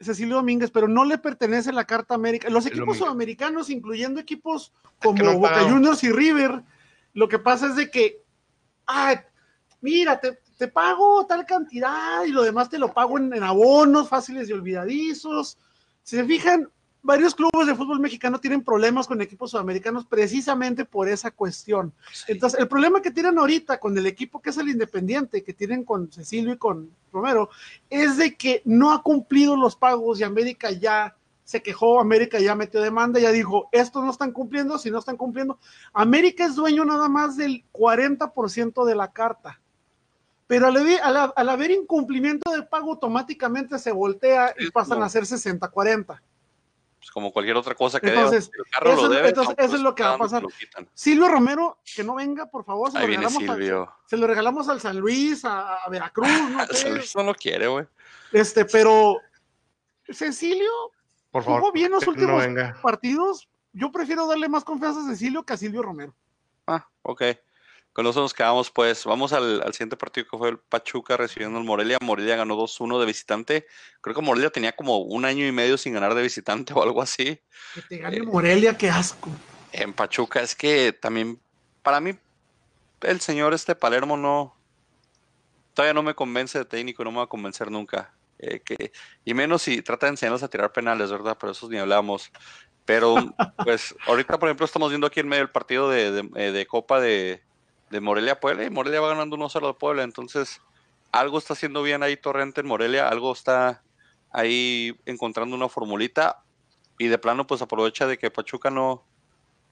A... Cecilio Domínguez, pero no le pertenece la Carta América. Los equipos sudamericanos, incluyendo equipos como no Boca Juniors y River, lo que pasa es de que ah, mira, te, te, pago tal cantidad y lo demás te lo pago en, en, abonos fáciles y olvidadizos. Si se fijan, varios clubes de fútbol mexicano tienen problemas con equipos sudamericanos precisamente por esa cuestión. Sí. Entonces, el problema que tienen ahorita con el equipo que es el Independiente, que tienen con Cecilio y con Romero, es de que no ha cumplido los pagos y América ya se quejó, América ya metió demanda, ya dijo, estos no están cumpliendo, si no están cumpliendo, América es dueño nada más del 40% de la carta, pero al, al, al, haber incumplimiento de pago automáticamente se voltea y pasan a ser 60-40. Pues como cualquier otra cosa que entonces, deba, el carro eso, lo debe, entonces, eso es lo que va a pasar. Silvio Romero, que no venga, por favor, se, lo regalamos, a, se lo regalamos al San Luis, a, a Veracruz, no sé. San Luis no lo quiere, güey. Este, pero Cecilio, por favor, jugó bien los últimos no partidos. Yo prefiero darle más confianza a Cecilio que a Silvio Romero. Ah, ok. Con eso nos quedamos, pues. Vamos al, al, siguiente partido que fue el Pachuca recibiendo el Morelia. Morelia ganó 2-1 de visitante. Creo que Morelia tenía como un año y medio sin ganar de visitante o algo así. Que te gane eh, Morelia, qué asco. En Pachuca es que también, para mí, el señor este Palermo no, todavía no me convence de técnico, no me va a convencer nunca. Eh, que, y menos si trata de enseñarlos a tirar penales, ¿verdad? Pero eso ni hablamos. Pero, pues, ahorita, por ejemplo, estamos viendo aquí en medio el partido de, de, eh, de Copa de, de Morelia Puebla y Morelia va ganando 1-0 de Puebla. Entonces, algo está haciendo bien ahí Torrente en Morelia, algo está ahí encontrando una formulita y de plano pues aprovecha de que Pachuca no,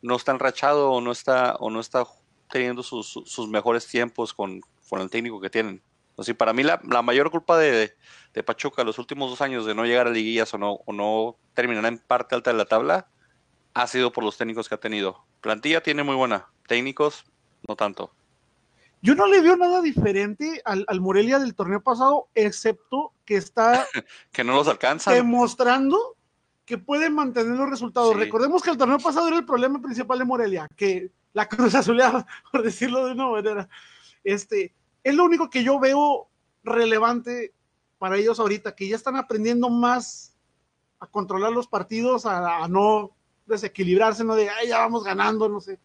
no está enrachado o no está, o no está teniendo sus, sus mejores tiempos con, con, el técnico que tienen. Sea, para mí la, la mayor culpa de, de, Pachuca los últimos dos años de no llegar a liguillas o no, o no terminar en parte alta de la tabla ha sido por los técnicos que ha tenido. Plantilla tiene muy buena, técnicos no tanto. Yo no le veo nada diferente al, al Morelia del torneo pasado, excepto que está que no los alcanza. Demostrando que puede mantener los resultados. Sí. Recordemos que el torneo pasado era el problema principal de Morelia, que la cruz azuleada, por decirlo de una manera. Este, es lo único que yo veo relevante para ellos ahorita, que ya están aprendiendo más a controlar los partidos, a, a no desequilibrarse, no de, ay, ya vamos ganando, no sé.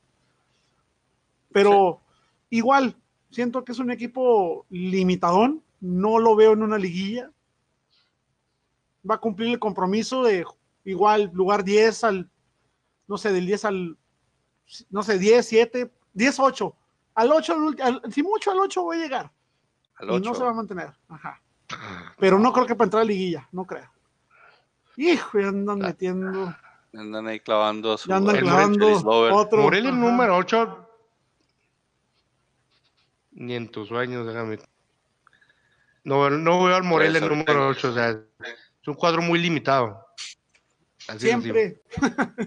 Pero sí. igual, siento que es un equipo limitadón, no lo veo en una liguilla. Va a cumplir el compromiso de igual lugar 10 al, no sé, del 10 al, no sé, 10, 7, 10, 8. Al 8, al, si mucho al 8 voy a llegar. Al 8. Y no se va a mantener. Ajá. Pero no creo que para entrar a liguilla, no creo. Hijo, ya andan metiendo. Andan ahí clavando su. Ya andan clavando otro. Morelia el número 8. Ni en tus sueños, déjame. No, no veo al Morelia el número 8, o sea, es un cuadro muy limitado. Así siempre.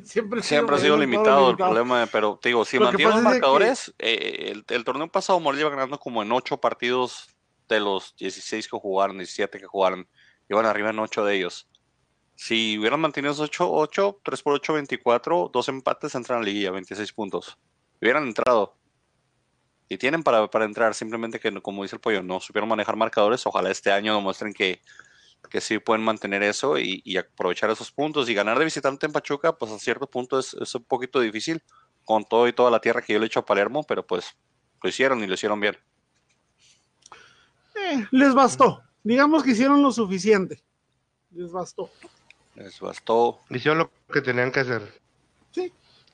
siempre, siempre ha sido limitado, limitado, el problema, pero te digo, si mantienen los marcadores, que... eh, el, el, torneo pasado Morelia iba ganando como en 8 partidos de los 16 que jugaron, 17 que jugaron, iban arriba en 8 de ellos. Si hubieran mantenido esos 8, 8, 3 por 8, 24, dos empates entran a la liguilla, 26 puntos. Hubieran entrado. Y tienen para, para entrar, simplemente que, como dice el pollo, no supieron manejar marcadores. Ojalá este año demuestren que, que sí pueden mantener eso y, y, aprovechar esos puntos. Y ganar de visitante en Pachuca, pues a cierto punto es, es, un poquito difícil, con todo y toda la tierra que yo le echo a Palermo, pero pues lo hicieron y lo hicieron bien. Eh, les bastó. Digamos que hicieron lo suficiente. Les bastó. Les bastó. Hicieron lo que tenían que hacer. Sí,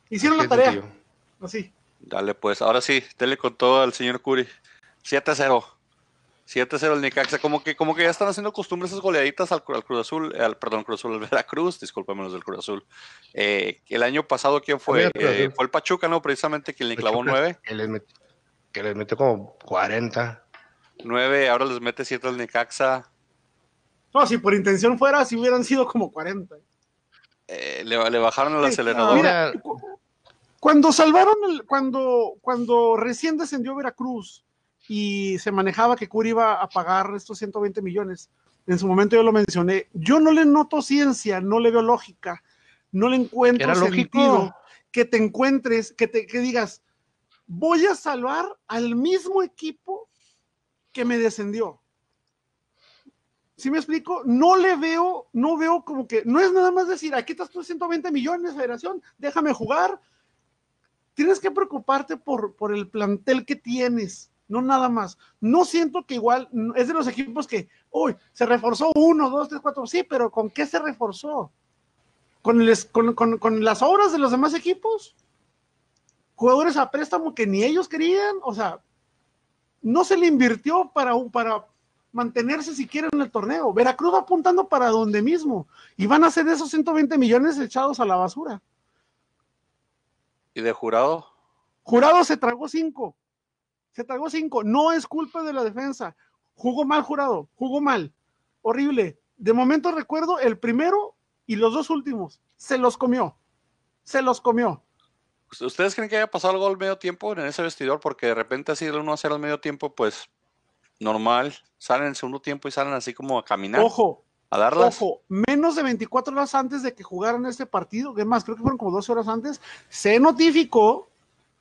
hicieron la tarea. Sentido? Así. Dale, pues, ahora sí, dele con todo al señor Curi. 7-0. 7-0 el Necaxa, como que, como que ya están haciendo costumbre esas goleaditas al, al Cruz Azul, al, perdón, Cruz Azul, al Veracruz, discúlpame los del Cruz Azul. Eh, el año pasado, ¿quién fue? Eh, fue el Pachuca, ¿no? Precisamente quien le clavó 9. Que les, metió, que les metió como 40. 9, ahora les mete 7 al Necaxa. No, si por intención fuera, si hubieran sido como 40. Eh, le, le, bajaron el acelerador. Mira, cuando salvaron, el, cuando, cuando recién descendió Veracruz y se manejaba que Curi iba a pagar estos 120 millones, en su momento yo lo mencioné, yo no le noto ciencia, no le veo lógica, no le encuentro Era sentido lógico. que te encuentres, que, te, que digas, voy a salvar al mismo equipo que me descendió. ¿Sí me explico? No le veo, no veo como que, no es nada más decir, aquí estás tú 120 millones, federación, déjame jugar. Tienes que preocuparte por, por el plantel que tienes, no nada más. No siento que igual, es de los equipos que, uy, se reforzó uno, dos, tres, cuatro, sí, pero ¿con qué se reforzó? ¿Con, el, con, con, con las obras de los demás equipos? Jugadores a préstamo que ni ellos querían, o sea, no se le invirtió para, para mantenerse siquiera en el torneo. Veracruz va apuntando para donde mismo y van a ser esos 120 millones echados a la basura. ¿Y de jurado? Jurado se tragó cinco. Se tragó cinco. No es culpa de la defensa. Jugó mal jurado. Jugó mal. Horrible. De momento recuerdo el primero y los dos últimos. Se los comió. Se los comió. ¿Ustedes creen que haya pasado algo al medio tiempo en ese vestidor? Porque de repente así el 1 a 0 al medio tiempo, pues normal. Salen en el segundo tiempo y salen así como a caminar. Ojo. A darlas. Ojo, menos de 24 horas antes de que jugaran este partido, que más, creo que fueron como 12 horas antes, se notificó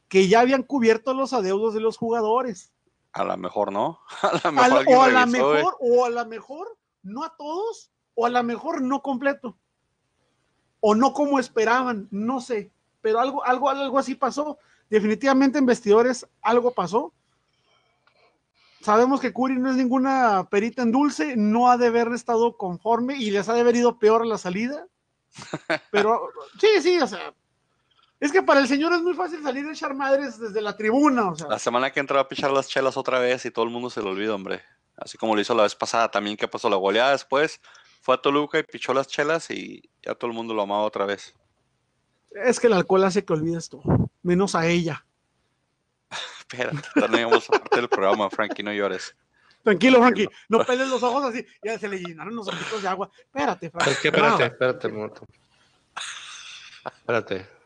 que ya habían cubierto los adeudos de los jugadores. A lo mejor no. A lo mejor a, o a lo mejor, eh. o a lo mejor, no a todos, o a lo mejor no completo. O no como esperaban, no sé. Pero algo, algo, algo así pasó. definitivamente en vestidores algo pasó. Sabemos que Curi no es ninguna perita en dulce, no ha de haber estado conforme y les ha de haber ido peor a la salida. Pero sí, sí, o sea, es que para el señor es muy fácil salir de echar madres desde la tribuna. O sea. La semana que entra va a pichar las chelas otra vez y todo el mundo se lo olvida, hombre. Así como lo hizo la vez pasada también, que pasó la goleada después. Fue a Toluca y pichó las chelas y ya todo el mundo lo amaba otra vez. Es que el alcohol hace que olvides todo, menos a ella. Espérate, tenemos parte del programa, Frankie, no llores. Tranquilo, Frankie, no peles los ojos así. Ya se le llenaron los ojitos de agua. Espérate, Frankie. Es que espérate, espérate, un momento. Espérate.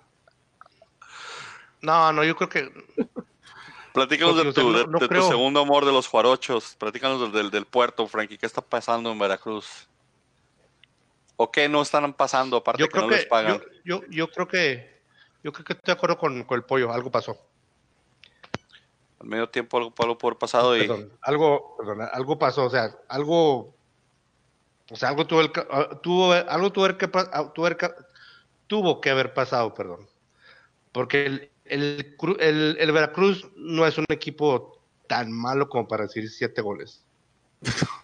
No, no, yo creo que. Platícanos de, tu, o sea, de- no- no de tu segundo amor de los juarochos. Platícanos del, del, del puerto, Frankie. ¿Qué está pasando en Veracruz? ¿O qué no están pasando aparte Yo que creo no que. les pagan? Yo, yo, yo creo que. Yo creo que estoy de acuerdo con, con el pollo. Algo pasó. Al medio tiempo algo, algo por pasado y Perdón, algo, perdón, algo pasó, o sea, algo, o sea, algo tuvo, el tuvo algo tuvo que, tuvo, que- tuvo que haber pasado, perdón, porque el, el, Cru- el- el Veracruz no es un equipo tan malo como para decir siete goles.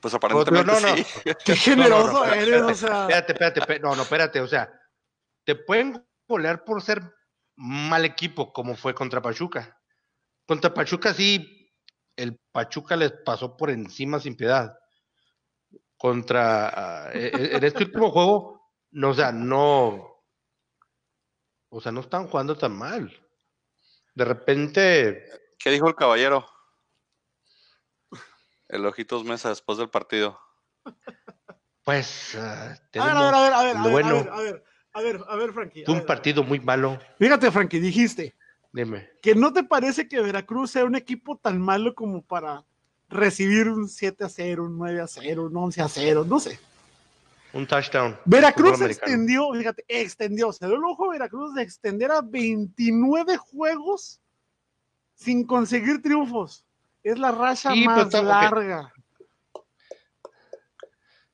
pues aparentemente no, no. sí. Qué generoso No, no, no, eres, o sea. Espérate, espérate, espérate, no, no, espérate, o sea, te pueden golear por ser mal equipo, como fue contra Pachuca. Contra Pachuca sí, el Pachuca les pasó por encima sin piedad. Contra, ah, e- e- en este último juego, no, o sea, no, o sea, no están jugando tan mal. De repente, ¿Qué dijo el caballero? El Ojitos Mesa después del partido. pues, ah, A ver, tenemos a ver, a ver, a ver, a lo ver, bueno, a ver, a ver, a ver, a ver, Frankie. fue un ver. partido muy malo, Fíjate, Frankie, dijiste dime. que no te parece que Veracruz sea un equipo tan malo como para recibir un 7 a 0, un 9 a 0, un 11 a 0, no sé. Un touchdown. Veracruz extendió, fíjate, extendió, se dio el ojo a Veracruz de extender a 29 juegos sin conseguir triunfos. Es la racha Sí, más está- larga.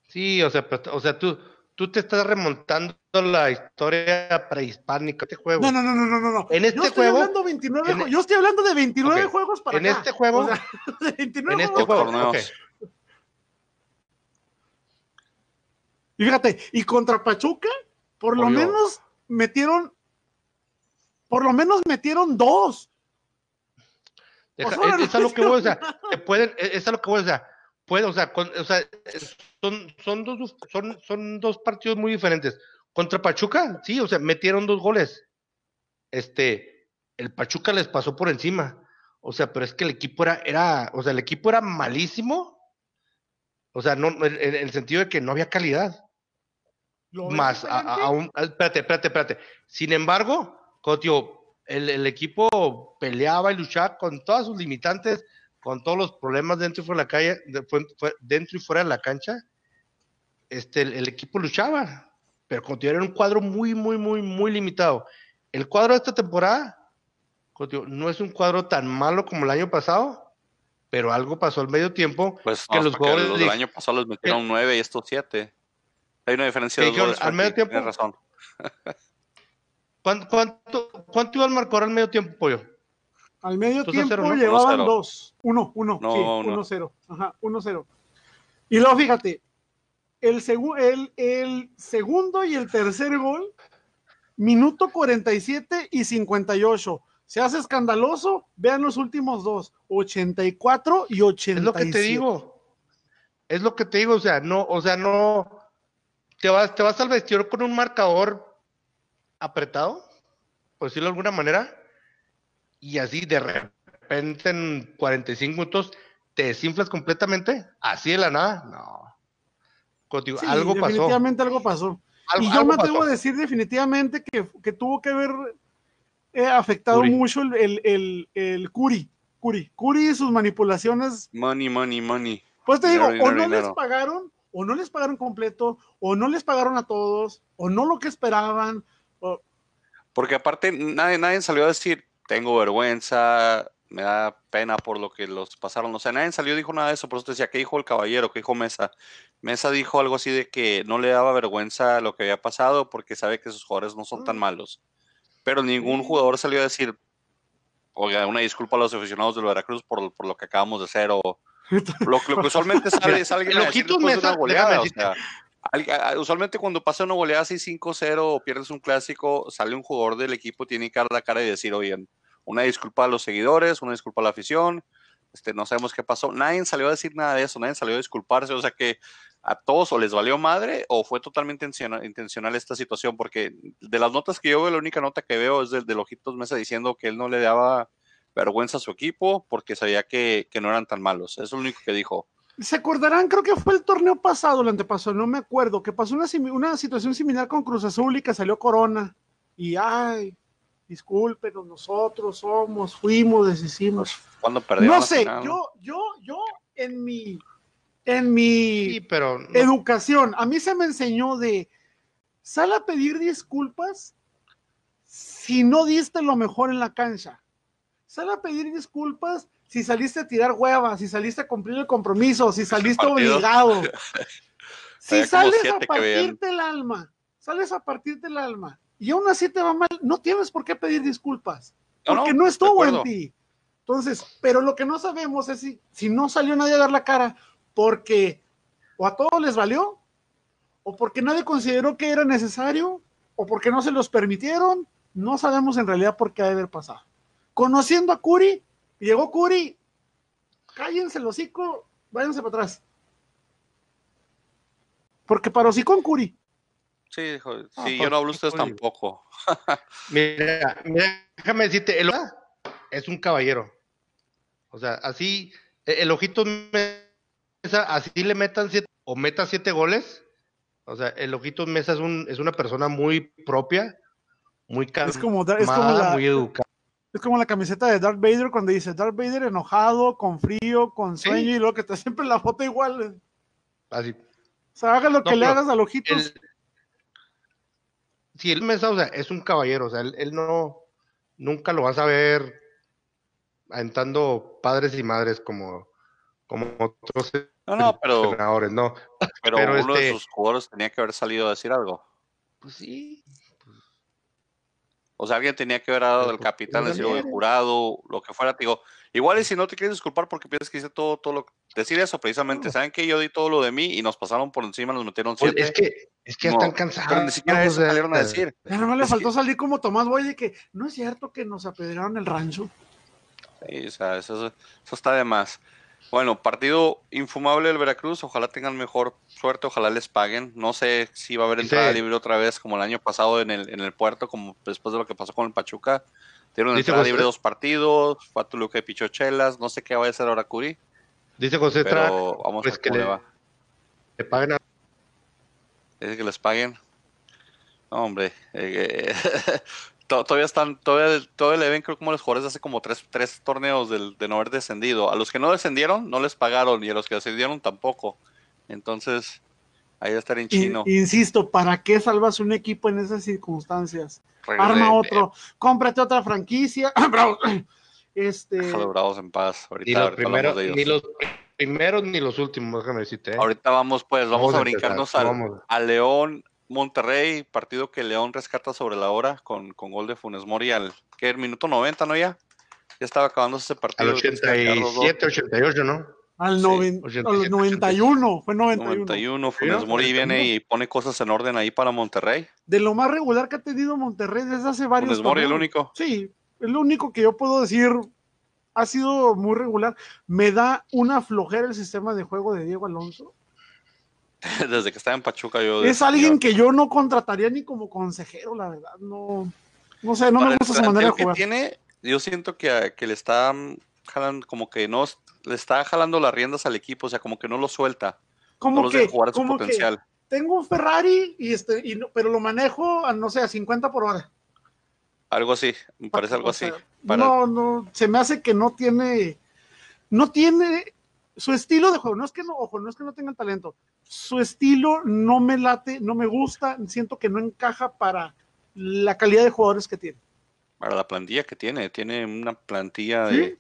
Sí, o sea, pero- o sea, tú, tú te estás remontando la historia prehispánica de este juego. No, no, no, no, no, no. En este yo estoy juego- hablando 29, en- ju- yo estoy hablando de 29 Ok. juegos para En acá. este juego- O sea, de 29 en este juegos juego, acá. torneos. ok. Y fíjate, y contra Pachuca, por lo menos metieron, por lo menos metieron dos. Deja- O sea, es, es a lo que voy, o sea, pueden, es, es a lo que voy, o sea, puede, o sea, con- o sea, es- son, son dos, son, son dos partidos muy diferentes. Contra Pachuca, sí, o sea, metieron dos goles. Este, el Pachuca les pasó por encima. O sea, pero es que el equipo era, era, o sea, el equipo era malísimo. O sea, no, en, en el sentido de que no había calidad. ¿Lo ves más a, a- un- a- espérate, espérate, espérate. Sin embargo, digo, el, el equipo peleaba y luchaba con todas sus limitantes, con todos los problemas dentro y fuera de la calle, de- fue- fue- dentro y fuera de la cancha. Este, el, el equipo luchaba, pero digo, era un cuadro muy, muy, muy, muy limitado. El cuadro de esta temporada, como te digo, no es un cuadro tan malo como el año pasado, pero algo pasó al medio tiempo Pues que no, los jugadores los del dij- año pasado les metieron nueve y estos siete. Hay una diferencia de dos al medio tiempo- tienes razón. ¿Cuánto, cuánto, cuánto iba al marcador al medio tiempo, pollo? Al medio tiempo cero, ¿no? llevaban 1-0. dos. Uno, uno, No, sí, uno. uno cero. Ajá, uno cero. Y luego fíjate, el, segu- el, el segundo y el tercer gol, minuto 47 y 58. Se hace escandaloso, vean los últimos dos, 84 y 87. Es lo que te digo. Es lo que te digo, o sea, no, o sea, no te vas, te vas al vestidor con un marcador apretado, por decirlo de alguna manera, y así de repente en 45 minutos te desinflas completamente, así de la nada, no. Contigo, Sí, algo pasó. definitivamente algo pasó. Algo, y yo me atrevo a decir definitivamente que, que tuvo que haber eh, afectado Curi. mucho el, el, el, el Curi. Curi. Curi y sus manipulaciones Money, money, money. Pues te digo, Dinero, o dinero, no les pagaron, o no les pagaron completo, o no les pagaron a todos, o no lo que esperaban. o- Porque aparte nadie, nadie salió a decir, tengo vergüenza, me da pena por lo que los pasaron. O sea, nadie salió y dijo nada de eso. Por eso te decía, ¿qué dijo el caballero? ¿Qué dijo Mesa? Mesa dijo algo así de que no le daba vergüenza lo que había pasado porque sabe que sus jugadores no son tan malos. pero ningún jugador salió a decir, oiga, una disculpa a los aficionados del Veracruz por, por lo que acabamos de hacer, o lo, lo que usualmente sale es alguien a decir después de Mesa, una goleada, o sea, usualmente cuando pasa una goleada así 5-0 o pierdes un clásico, sale un jugador del equipo, tiene que dar la cara y decir, oye, una disculpa a los seguidores, una disculpa a la afición, este, no sabemos qué pasó. Nadie salió a decir nada de eso, nadie salió a disculparse, o sea que a todos o les valió madre o fue totalmente intencional, intencional esta situación, porque de las notas que yo veo, la única nota que veo es del, del Ojitos Mesa diciendo que él no le daba vergüenza a su equipo porque sabía que, que no eran tan malos. Eso es lo único que dijo. Se acordarán, creo que fue el torneo pasado, el antepasado, no me acuerdo, que pasó una, una situación similar con Cruz Azul y que salió Corona. Y ay, discúlpenos, nosotros somos, fuimos, deshicimos. Cuando perdieron No la sé, final, yo, yo, yo, en mi, en mi Sí, pero no- educación, a mí se me enseñó de, sal a pedir disculpas si no diste lo mejor en la cancha. Sal a pedir disculpas si saliste a tirar hueva, si saliste a cumplir el compromiso, si saliste obligado. si sales a partirte el alma, sales a partirte el alma y aún así te va mal, no tienes por qué pedir disculpas, No, no, porque no, de estuvo en ti. Entonces, pero lo que no sabemos es si, si no salió nadie a dar la cara, porque o a todos les valió, o porque nadie consideró que era necesario, o porque no se los permitieron, no sabemos en realidad por qué ha de haber pasado. Conociendo a Curi, llegó Curi, cállense el hocico, váyanse para atrás. Porque para hocico en Curi. Sí, dijo, sí, Ah, yo no hablo de ustedes oye. tampoco. Mira, mira, déjame decirte, el es un caballero. O sea, así, e- el ojito Mesa, así le metan siete, o meta siete goles. O sea, el ojito Mesa es, un, es una persona muy propia, muy calmada, Es como, es como la, muy educada. Es como la camiseta de Darth Vader cuando dice Darth Vader enojado, con frío, con sueño Sí. y luego que está siempre la foto igual. Así. O sea, haga lo que le hagas al ojito. El, sí, el Mesa, o sea, es un caballero, o sea, él, él no, nunca lo vas a ver aventando padres y madres como, como otros No, no, pero, entrenadores, no. pero, pero uno de este- sus jugadores tenía que haber salido a decir algo. Pues sí, O sea, alguien tenía que haber dado Pero, pues, capitán, pues, decir, o el también. jurado, lo que fuera. te Digo, igual y si no te quieres disculpar porque piensas que hice todo, todo lo decir eso precisamente. No. ¿Saben que Yo di todo lo de mí y nos pasaron por encima, nos metieron pues, siete. es que, es que ya No, están cansados. pero ni siquiera eso sea, salieron a decir. Ya nomás le faltó que- salir como Tomás Boy de que no es cierto que nos apedrearon el rancho. Sí, o sea, eso, eso está de más. Bueno, partido infumable del Veracruz. Ojalá tengan mejor suerte, ojalá les paguen. No sé si va a haber entrada libre otra vez como el año pasado en el, en el puerto, como después de lo que pasó con el Pachuca. Dieron entrada libre dos partidos, fue a Toluca y Pichochelas. No sé qué vaya a hacer ahora Curi, Dice José Tra, pero vamos pues, a ver que cómo le va. le paguen a- Dice que les paguen. No, hombre. eh, to- todavía están, todavía, todavía le ven, creo, como los jugadores de hace como tres, tres torneos del- de no haber descendido. A los que no descendieron, no les pagaron, y a los que descendieron tampoco. Entonces, ahí va a estar en In- chino. insisto, ¿para qué salvas un equipo en esas circunstancias? Regrese, Arma eh, otro, cómprate otra franquicia. Bravo. Este, déjalo bravos en paz. Ahorita, Ni los, ahorita primeros, de ellos. ni los primeros ni los últimos, déjame decirte. ¿eh? Ahorita vamos, pues, vamos, Vamos a a brincarnos empezar, al, vamos. a León Monterrey, partido que León rescata sobre la hora con, con gol de Funes Mori al que el minuto 90, ¿no? Ya, ya estaba acabándose ese partido. Al tienes que sacar los dos. 87, 88, ¿no? al, Sí, noven- a 87, los 91, fue 91. 91, Funes ¿no? Mori viene 91. y pone cosas en orden ahí para Monterrey. De lo más regular que ha tenido Monterrey desde hace varios Funes Mori el único. Sí, es lo único que yo puedo decir. Ha sido muy regular. Me da una flojera el sistema de juego de Diego Alonso. Desde que estaba en Pachuca yo... Es alguien que yo no contrataría ni como consejero, la verdad. No, no sé, no Para me gusta su manera de que jugar. tiene, yo siento que, que le está mm, jalando, como que no, le está jalando las riendas al equipo, o sea, como que no lo suelta. No Como los que, deja jugar a su como que potencial. tengo un Ferrari y este, y no- pero lo manejo a no sé, a 50 por hora. Algo así, me parece algo O así. Para- No, no, se me hace que no tiene, no tiene su estilo de juego. No es que no, ojo, no es que no tenga talento. Su estilo no me late, no me gusta. Siento que no encaja para la calidad de jugadores que tiene. para la plantilla que tiene, tiene una plantilla ¿Sí? de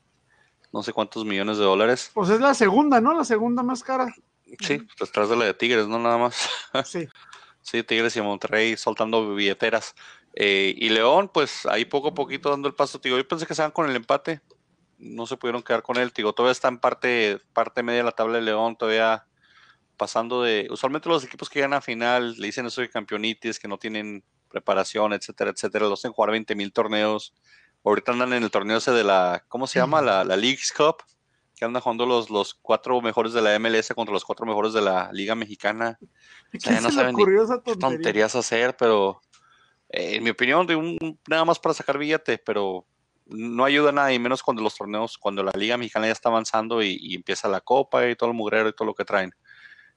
no sé cuántos millones de dólares. Pues es la segunda, ¿no? La segunda más cara. Sí, pues detrás de la de Tigres, no nada más. Sí. Sí, Tigres y Monterrey soltando billeteras. Eh, y León, pues ahí poco a poquito dando el paso. Digo, yo pensé que se van con el empate. No se pudieron quedar con él. Digo, todavía está en parte, parte media de la tabla de León, todavía pasando de. Usualmente los equipos que llegan a final le dicen eso de campeonitis, que no tienen preparación, etcétera, etcétera. Los hacen jugar 20 mil torneos. Ahorita andan en el torneo ese de la. ¿Cómo se llama? La, la Leagues Cup. Que andan jugando los, los cuatro mejores de la MLS contra los cuatro mejores de la Liga Mexicana. O sea, ya no saben ni qué tonterías hacer, pero eh, en mi opinión, de un, nada más para sacar billete, pero no ayuda nada, y menos cuando los torneos, cuando la Liga Mexicana ya está avanzando y, empieza la Copa y todo el mugrero y todo lo que traen.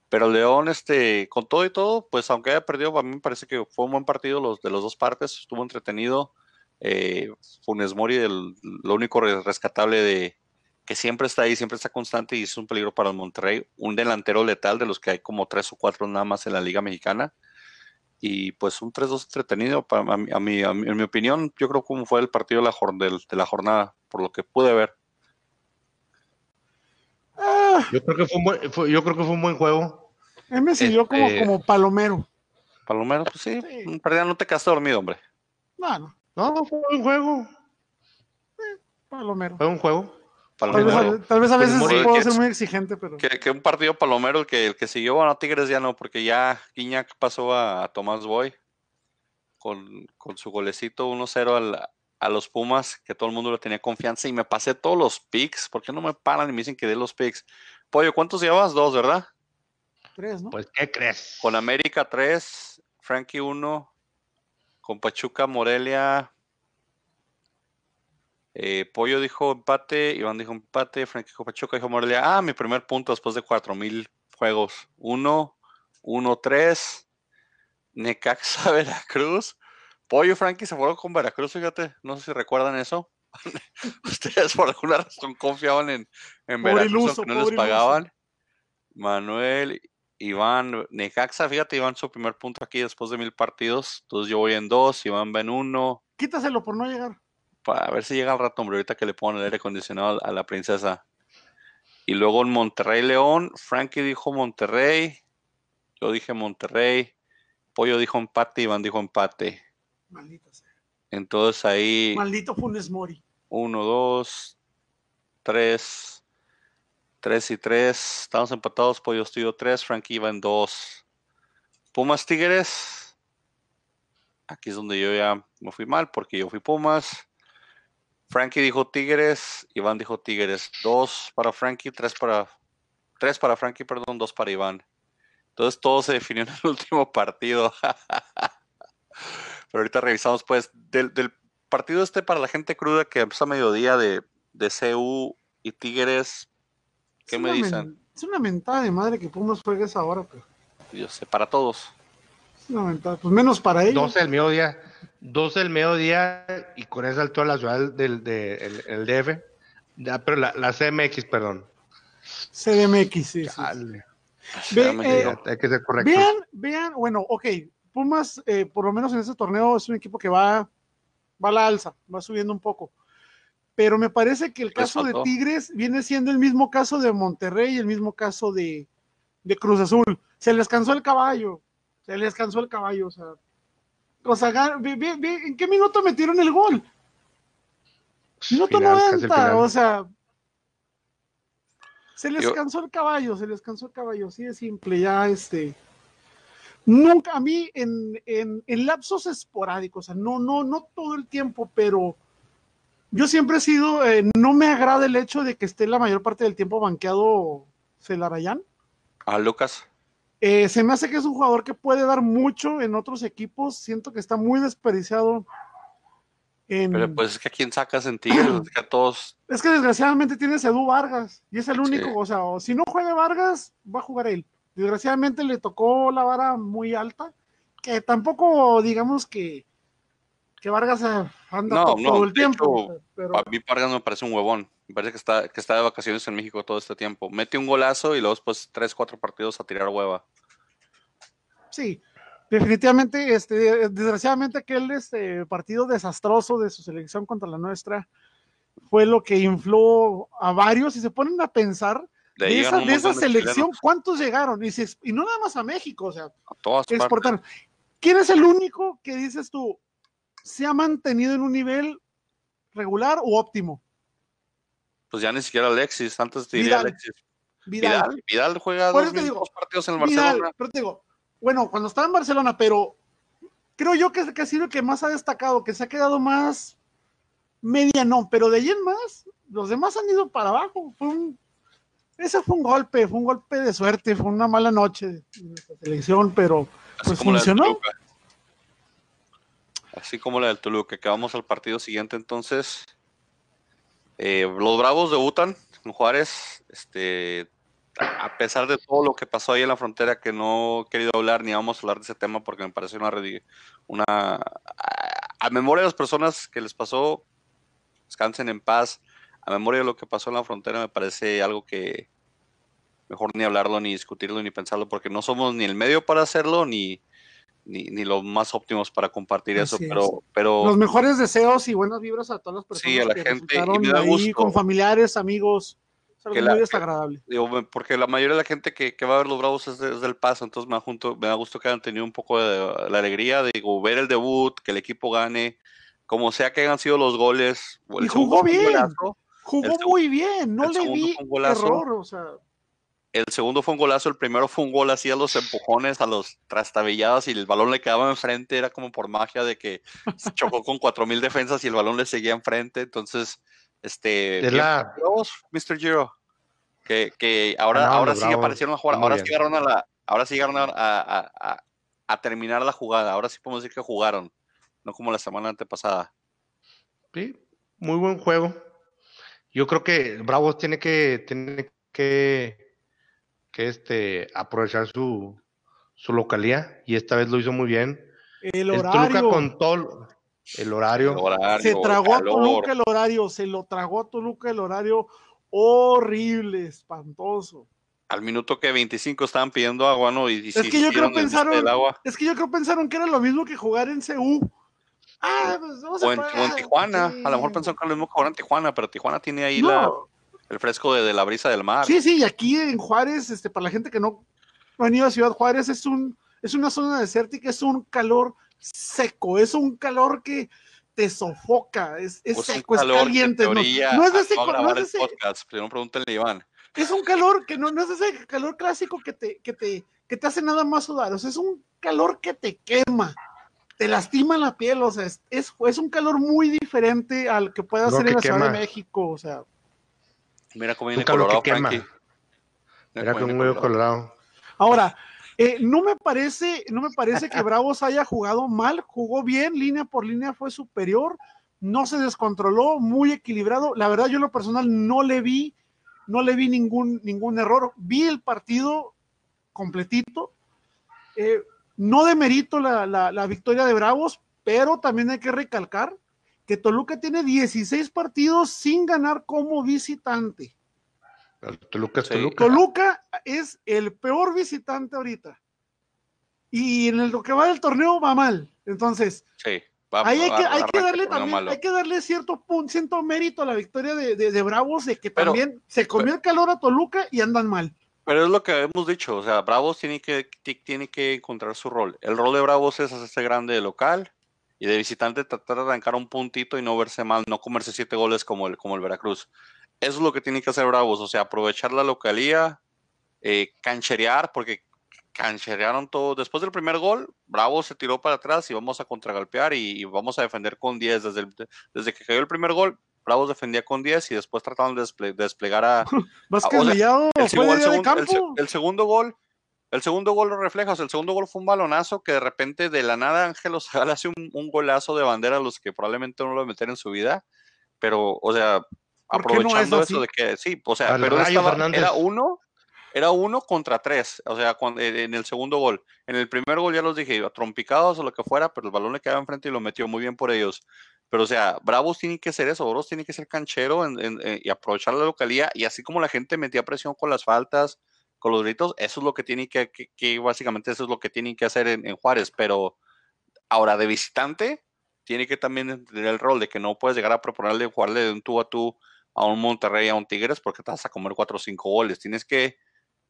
Pero León, este, con todo y todo, pues aunque haya perdido, a mí me parece que fue un buen partido los, de las dos partes, estuvo entretenido. Eh, Funes Mori, el, lo único rescatable de que siempre está ahí, siempre está constante y es un peligro para el Monterrey. Un delantero letal de los que hay como tres o cuatro nada más en la Liga Mexicana y pues un 3-2 entretenido. Para, a, mí, a, en mi opinión, yo creo como fue el partido de, la jornada, por lo que pude ver. Ah. yo, creo que fue un buen, yo creo que fue un buen juego. me siguió como, este, como palomero. Palomero, pues sí. sí. Perdida, no te quedaste dormido, hombre. No, no. No, fue un buen juego. palomero. Fue un juego. Tal vez, a, tal vez, a, veces pues, puedo ser muy exigente, pero. Que, un partido palomero, que el que siguió, bueno, Tigres ya no, porque ya Guiñac pasó a, Tomás Boy con, con, su golecito 1-0 a los Pumas, que todo el mundo le tenía confianza y me pasé todos los picks. ¿Por qué no me paran y me dicen que dé los picks? Pollo, ¿cuántos llevas? Dos, ¿verdad? Tres, ¿no? Pues, ¿qué crees? Con América 3, Frankie 1, con Pachuca, Morelia eh, Pollo dijo empate, Iván dijo empate, Frank dijo Pachuca, dijo Morelia, ah, mi primer punto después de cuatro mil juegos. Uno, uno, tres, Necaxa, Veracruz. Pollo Frankie se fueron con Veracruz, fíjate, no sé si recuerdan eso. Ustedes por alguna razón confiaban en, en Veracruz, no les pagaban. Manuel, Iván, Necaxa, fíjate, Iván su primer punto aquí después de mil partidos. Entonces yo voy en dos, Iván va en uno. Quítaselo por no llegar a ver si llega al rato, hombre, ahorita que le pongan el aire acondicionado a la princesa. Y luego en Monterrey León, Frankie dijo Monterrey, yo dije Monterrey, Pollo dijo empate, Iván dijo empate. Maldita sea. Entonces ahí. Maldito Funes Mori. Uno, dos, tres, tres y tres. Estamos empatados, Pollo estudio tres, Frankie iba en dos. Pumas Tigres. Aquí es donde yo ya me fui mal porque yo fui Pumas. Frankie dijo Tigres, Iván dijo Tigres. Dos para Frankie, tres para. Tres para Frankie, perdón, dos para Iván. Entonces todo se definió en el último partido. Pero ahorita revisamos, pues, del, partido este para la gente cruda que empezó a mediodía de, de CU y Tigres. ¿Qué me dicen? es una mentada de madre que Pumas juegue esa hora, pues. Yo sé, para todos. Es una mentada, pues menos para ellos. 12 del mediodía. 12 del mediodía y con esa altura la ciudad del de, el, DF. Ya, pero la, la, CMX, perdón. CDMX, sí. Eh, hay que ser correcto. Vean, vean, bueno, ok. Pumas, eh, por lo menos en este torneo, es un equipo que va, va a la alza, va subiendo un poco. Pero me parece que el caso de Tigres viene siendo el mismo caso de Monterrey y el mismo caso de, de Cruz Azul. Se les cansó el caballo. Se les cansó el caballo. O sea, o sea, ¿en qué minuto metieron el gol? Minuto 90, o sea. Se les cansó el caballo, se les cansó el caballo, así de simple, ya este. Nunca, a mí en, en, en lapsos esporádicos, o sea, no, no, no todo el tiempo, pero yo siempre he sido, eh, no me agrada el hecho de que esté la mayor parte del tiempo banqueado Celarayán. A ah, Lucas. Eh, se me hace que es un jugador que puede dar mucho en otros equipos. Siento que está muy desperdiciado. En... Pero pues es que a quién sacas en Tigres, es que a todos. Es que desgraciadamente tienes a Edu Vargas y es el único, o sea, si no juega Vargas, va a jugar él. Desgraciadamente le tocó la vara muy alta, que tampoco digamos que, que Vargas anda todo, el tiempo. pero... A mí Vargas me parece un huevón. Me parece que está, que está de vacaciones en México todo este tiempo. Mete un golazo y luego después tres, cuatro partidos a tirar hueva. Sí, definitivamente, este, desgraciadamente aquel este, partido desastroso de su selección contra la nuestra fue lo que infló a varios y se ponen a pensar de, esa, selección, ¿cuántos llegaron? Y, y, no nada más a México, o sea, a todas ¿Quién es el único que dices tú, se ha mantenido en un nivel regular o óptimo? Pues ya ni siquiera Alexis, antes te diría Vidal. Alexis. Vidal. Vidal, Vidal juega dos, te digo, partidos en el Vidal, Barcelona. pero te digo, bueno, cuando estaba en Barcelona, pero creo yo que, que ha sido el que más ha destacado, que se ha quedado más medianón, pero de ahí en más, los demás han ido para abajo. Fue un, ese fue un golpe, fue un golpe de suerte, fue una mala noche de nuestra selección, pero pues funcionó. Así como la del Toluca, que vamos al partido siguiente entonces. Eh, los Bravos debutan en Juárez. Este, a pesar de todo lo que pasó ahí en la frontera, que no he querido hablar ni vamos a hablar de ese tema porque me parece una, una a, a memoria de las personas que les pasó, descansen en paz. A memoria de lo que pasó en la frontera, me parece algo que mejor ni hablarlo, ni discutirlo, ni pensarlo, porque no somos ni el medio para hacerlo, ni, ni, ni los más óptimos para compartir eso. Es. Pero, pero Los mejores deseos y buenas vibras a todas las personas Sí, a la que gente, y resultaron me da ahí gusto. con familiares, amigos. Es algo muy que- desagradable. digo, porque la mayoría de la gente que, que va a ver los Bravos es, de- es del Paso, entonces me da, junto, me da gusto que hayan tenido un poco de la alegría de digo, ver el debut, que el equipo gane, como sea que hayan sido los goles. Y jugó bien. golazo, Jugó muy bien, no le vi golazo. error, o sea, El segundo fue un golazo, el primero fue un gol así a los empujones, a los trastabillados y el balón le quedaba enfrente, era como por magia de que se chocó con cuatro mil defensas y el balón le seguía enfrente, entonces, este, Es bien la- Mr. Giro, que, que ahora, Ganaron ahora sí aparecieron a jugar, ahora bien. sí llegaron a la, ahora sí llegaron a, a- a- a terminar la jugada, ahora sí podemos decir que jugaron, no como la semana antepasada. Sí, muy buen juego. Yo creo que Bravos tiene que, tiene que, que este, aprovechar su, su localía y esta vez lo hizo muy bien. el El Toluca horario. con todo el horario. El horario, se el tragó a. Toluca el horario, se lo tragó a Toluca el horario horrible, espantoso. Al minuto que 25 estaban pidiendo agua, ¿no? Y, y Es que yo creo el pensaron, del agua. es que yo creo pensaron que era lo mismo que jugar en CU. Ah, pues vamos O a en, pagar. o en Tijuana, Sí. a lo mejor pensaron que lo mismo que jugar en Tijuana, pero Tijuana tiene ahí No, la, el fresco de, de la brisa del mar. Sí, sí, y aquí en Juárez, este, para la gente que no ha venido a Ciudad Juárez, es un, es una zona desértica, es un calor seco, es un calor que te sofoca, es, es Pues un seco, es caliente. te No, no es de a ese, no no es de ese- podcast. Primero a Iván. es un calor que no, no es ese calor clásico que te, que te, que te hace nada más sudar, o sea, es un calor que te quema, te lastima la piel, o sea, es, es, es un calor muy diferente al que puede hacer en la Ciudad de. México, o sea, Mira cómo Un viene calor Colorado, que quema. Frankie. Mira Era cómo viene huevo colorado. Ahora, eh, no me parece, no me parece que Bravos haya jugado mal, jugó bien, línea por línea fue superior, no se descontroló, muy equilibrado. La verdad, yo en lo personal no le vi, no le vi ningún, ningún error. Vi el partido completito. Eh, no demerito la, la, la victoria de Bravos, pero también hay que recalcar que Toluca tiene 16 partidos sin ganar como visitante. El Toluca es Sí. Toluca. Toluca es el peor visitante ahorita. Y en el- lo que va del torneo va mal. Entonces, Sí. va- ahí hay va- que, hay que arranca darle también, malo. hay que darle cierto punto, cierto mérito a la victoria de, de- de Bravos, de que Pero- también se comió el calor a Toluca y andan mal. Pero es lo que hemos dicho, o sea, Bravos tiene que, ti- tiene que encontrar su rol. El rol de Bravos es hacerse grande de local y de visitante tratar de arrancar un puntito y no verse mal, no comerse siete goles como el, como el Veracruz. Eso es lo que tiene que hacer Bravos, o sea, aprovechar la localía, eh, cancherear, porque cancherearon todo. Después del primer gol, Bravos se tiró para atrás y vamos a contragolpear y, y vamos a defender con 10. Desde, desde que cayó el primer gol, Bravos defendía con 10 y después trataron de desple- de desplegar a, Vázquez o sea, Mellado el, de el segun- el el segundo gol, el segundo gol lo refleja, o sea, el segundo gol fue un balonazo que de repente de la nada Ángel Ozagala hace un, un golazo de bandera a los que probablemente no lo va a meter en su vida, pero, o sea, ¿Por qué no es aprovechando eso de que, sí, o sea, Al pero estaba- era uno, era uno contra tres, o sea, cuando, en en el segundo gol. En el primer gol ya los dije, trompicados o lo que fuera, pero el balón le quedaba enfrente y lo metió muy bien por ellos. Pero, o sea, Bravos tiene que ser eso, Bravos tiene que ser canchero en- en- en- y aprovechar la localía. Y así como la gente metía presión con las faltas, con los gritos, eso es lo que tiene que, que- básicamente eso es lo que tienen que hacer en, en Juárez. Pero ahora de visitante, tiene que también tener el rol de que no puedes llegar a proponerle jugarle de un tú a tú a un Monterrey, a un Tigres, porque te vas a comer cuatro o cinco goles. Tienes que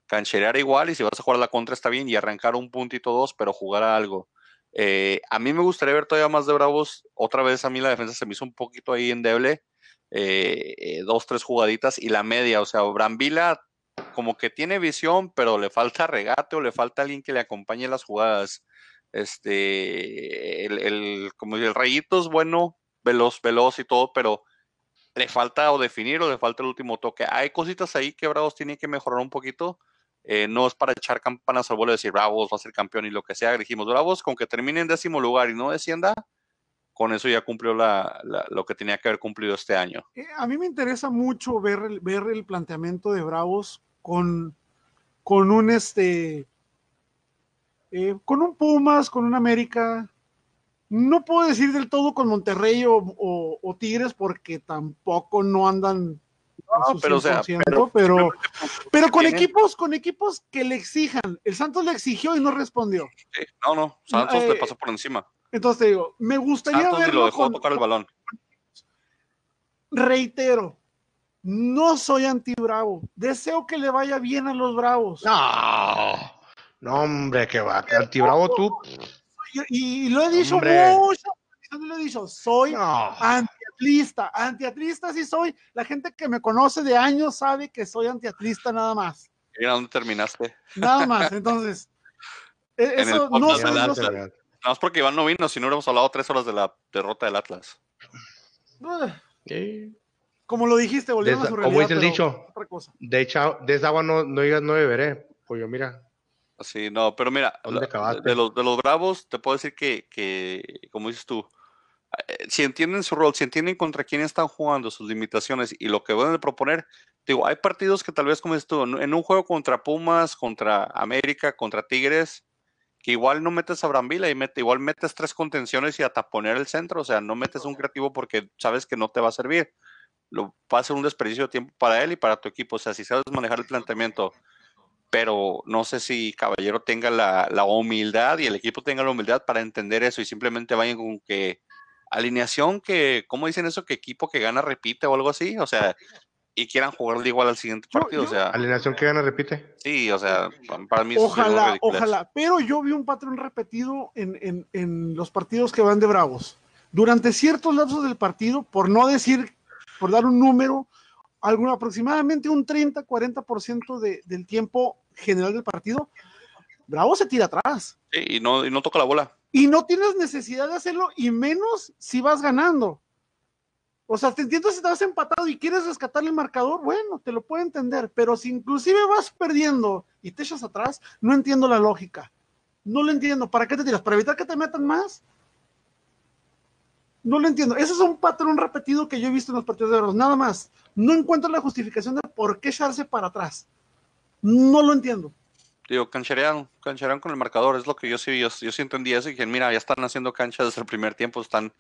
cancherear igual y si vas a jugar a la contra está bien y arrancar un puntito dos, pero jugar a algo. Eh, a mí me gustaría ver todavía más de Bravos. Otra vez a mí la defensa se me hizo un poquito ahí endeble. Eh, eh, dos, tres jugaditas y la media. O sea, Brambila como que tiene visión, pero le falta regate o le falta alguien que le acompañe las jugadas. Este, el, como el rayito es bueno, veloz, veloz y todo, pero le falta o definir o le falta el último toque. Hay cositas ahí que Bravos tiene que mejorar un poquito. Eh, no es para echar campanas al vuelo y decir Bravos va a ser campeón y lo que sea. Dijimos Bravos con que termine en décimo lugar y no descienda, con eso ya cumplió lo que tenía que haber cumplido este año. Eh, a mí me interesa mucho ver el, planteamiento de Bravos con, con un este eh, con un Pumas, con un América. No puedo decir del todo con Monterrey o Tigres porque tampoco no andan no, pero, o sea, pero, pero, pero, con equipos, con equipos que le exijan. El Santos le exigió y no respondió. Sí, no, no, Santos eh, le pasó por encima. Entonces te digo, me gustaría Santos verlo lo dejó con, tocar el balón. Reitero, no soy anti-bravo. Deseo que le vaya bien a los bravos. No, no, hombre, que va. Anti-bravo tú. Y, y, lo he dicho hombre. mucho. Lo he dicho, soy no. anti antiatlista, antiatlista sí soy. La gente que me conoce de años sabe que soy antiatlista nada más. ¿Y a dónde terminaste? Nada más, entonces. E, eso no, sé, no sé. Nada más porque Iván no vino, si no hubiéramos hablado tres horas de la derrota del Atlas. Como lo dijiste, volvieron a su realidad. Como dice el dicho, de, hecho, de esa agua no, no, no beberé. Pues yo, mira. Sí, no, pero mira, de, de, los, de los bravos, te puedo decir que, que, como dices tú, eh, si entienden su rol, si entienden contra quién están jugando, sus limitaciones y lo que van a proponer, digo, hay partidos que tal vez como esto, en un juego contra Pumas, contra América, contra Tigres, que igual no metes a Brambila y mete, igual metes tres contenciones y a taponear el centro, o sea, no metes un creativo porque sabes que no te va a servir. Lo, va a ser un desperdicio de tiempo para él y para tu equipo, o sea, si sabes manejar el planteamiento, pero no sé si Caballero tenga la, la humildad y el equipo tenga la humildad para entender eso y simplemente vayan con que alineación que, ¿cómo dicen eso? Que equipo que gana repite o algo así, o sea, y quieran jugar igual al siguiente partido, yo, yo, o sea. Alineación que gana repite. Sí, o sea, para mí Ojalá, ojalá, pero yo vi un patrón repetido en, en, en los partidos que van de Bravos. Durante ciertos lapsos del partido, por no decir, por dar un número, algún, aproximadamente un 30-40% de, del tiempo general del partido, Bravo se tira atrás. Sí, y no, y no toca la bola. Y no tienes necesidad de hacerlo, y menos si vas ganando. O sea, te entiendo si vas empatado y quieres rescatar el marcador, bueno, te lo puedo entender, pero si inclusive vas perdiendo y te echas atrás, no entiendo la lógica. No lo entiendo. ¿Para qué te tiras? ¿Para evitar que te metan más? No lo entiendo. Ese es un patrón repetido que yo he visto en los partidos de oro. Nada más. No encuentro la justificación de por qué echarse para atrás. No lo entiendo digo, cancherean, cancherean con el marcador, es lo que yo sí, yo, yo sí entendí eso, y que mira, ya están haciendo cancha desde el primer tiempo, están,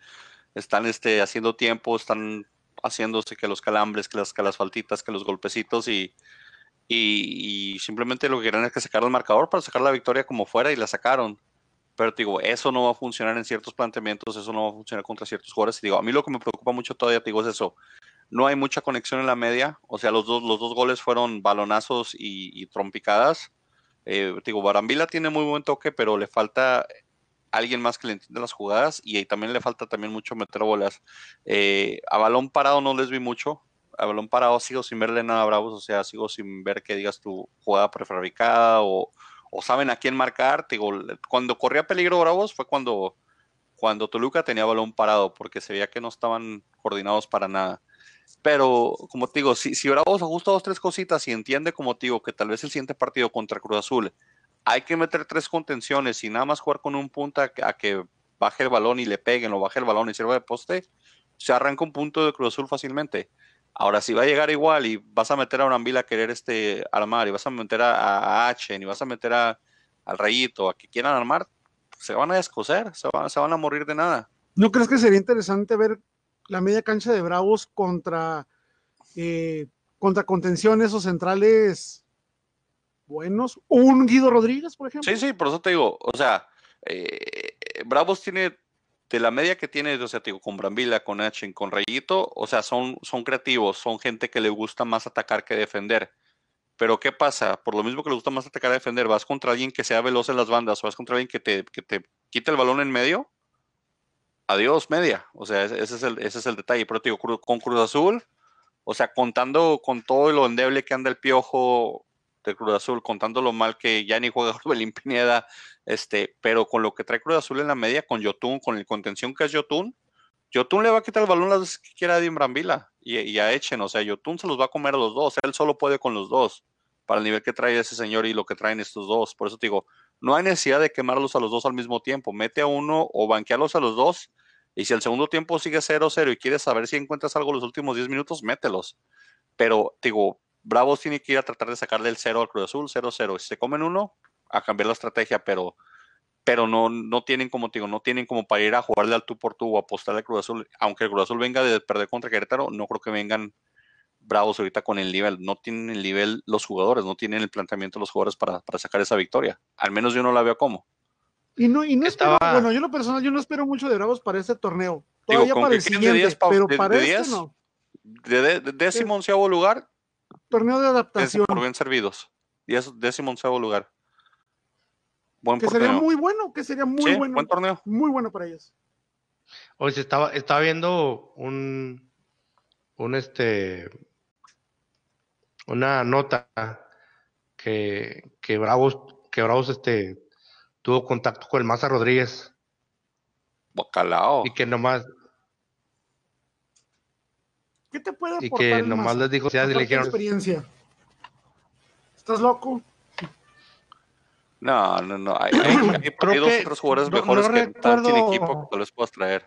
están este, haciendo tiempo, están haciéndose que los calambres, que las, que las faltitas, que los golpecitos, y, y, simplemente lo que querían es que sacar el marcador para sacar la victoria como fuera, y la sacaron. Pero digo, eso no va a funcionar en ciertos planteamientos, eso no va a funcionar contra ciertos jugadores. Y digo, a mí lo que me preocupa mucho todavía, digo, es eso. No hay mucha conexión en la media. O sea, los dos, los dos goles fueron balonazos y, y trompicadas eh, digo, Barambila tiene muy buen toque, pero le falta alguien más que le entienda las jugadas y también le falta también mucho meter bolas. Eh, a balón parado no les vi mucho. A balón parado sigo sin verle nada a Bravos, o sea, sigo sin ver que digas tu jugada prefabricada o, o saben a quién marcar. Digo, cuando corría peligro Bravos fue cuando, cuando Toluca tenía balón parado, porque se veía que no estaban coordinados para nada. Pero, como te digo, si, si Bravos ajusta dos, tres cositas y entiende, como te digo, que tal vez el siguiente partido contra Cruz Azul hay que meter tres contenciones y nada más jugar con un punta a que baje el balón y le peguen o baje el balón y sirva de poste, se arranca un punto de Cruz Azul fácilmente. Ahora, si va a llegar igual y vas a meter a Brambila a querer este armar y vas a meter a, a H y vas a meter a, al Rayito a que quieran armar, se van a descoser, se van, se van a morir de nada. ¿No crees que sería interesante ver la media cancha de Bravos contra, eh, contra contenciones o centrales buenos. Un Guido Rodríguez, por ejemplo. Sí, sí, por eso te digo, o sea, eh, Bravos tiene de la media que tiene, o sea, te digo, con Brambila, con H, con Rayito, o sea, son, son creativos, son gente que le gusta más atacar que defender. Pero ¿qué pasa? Por lo mismo que le gusta más atacar a defender, vas contra alguien que sea veloz en las bandas o vas contra alguien que te, que te quite el balón en medio. Adiós, media. O sea, ese es el, ese es el detalle. Pero te digo, con Cruz Azul, o sea, contando con todo lo endeble que anda el piojo de Cruz Azul, contando lo mal que ya ni juega Orbelín Pineda, este, pero con lo que trae Cruz Azul en la media, con Yotun, con el contención que es Yotun, Yotun le va a quitar el balón las veces que quiera a Dim Brambila y, y, a Echen, o sea, Yotun se los va a comer a los dos, él solo puede con los dos, para el nivel que trae ese señor y lo que traen estos dos, por eso te digo, no hay necesidad de quemarlos a los dos al mismo tiempo, mete a uno o banquearlos a los dos, y si el segundo tiempo sigue 0-0 y quieres saber si encuentras algo los últimos 10 minutos, mételos, pero digo, Bravos tiene que ir a tratar de sacarle el 0 al Cruz Azul, 0-0, si se comen uno, a cambiar la estrategia, pero pero no, no tienen como digo, no tienen como para ir a jugarle al tú por tú o apostarle al Cruz Azul. Aunque el Cruz Azul venga de perder contra Querétaro, no creo que vengan bravos ahorita con el nivel. No tienen el nivel los jugadores, no tienen el planteamiento los jugadores para, para sacar esa victoria. Al menos yo no la veo como. Y no, y no Estaba... espero, bueno, yo lo personal, yo no espero mucho de Bravos para este torneo. Todavía digo, para el siguiente, de pero de, para de este no. De, de, de décimo onceavo lugar. Torneo de adaptación. Por bien servidos. Décimo onceavo lugar. Buen que sería muy bueno, que sería muy sí, bueno. Buen torneo. Muy bueno para ellos. Hoy se estaba, estaba viendo un, un este, una nota que, que Bravos, que Bravos este, tuvo contacto con el Maza Rodríguez. Bacalao. Y que nomás. ¿Qué te puede aportar Y que nomás Maza? les dijo, ya le dijeron. experiencia. ¿Estás loco? No, no, no. Hay, hay, hay, hay dos otros jugadores no, mejores no que están sin equipo que los puedas traer.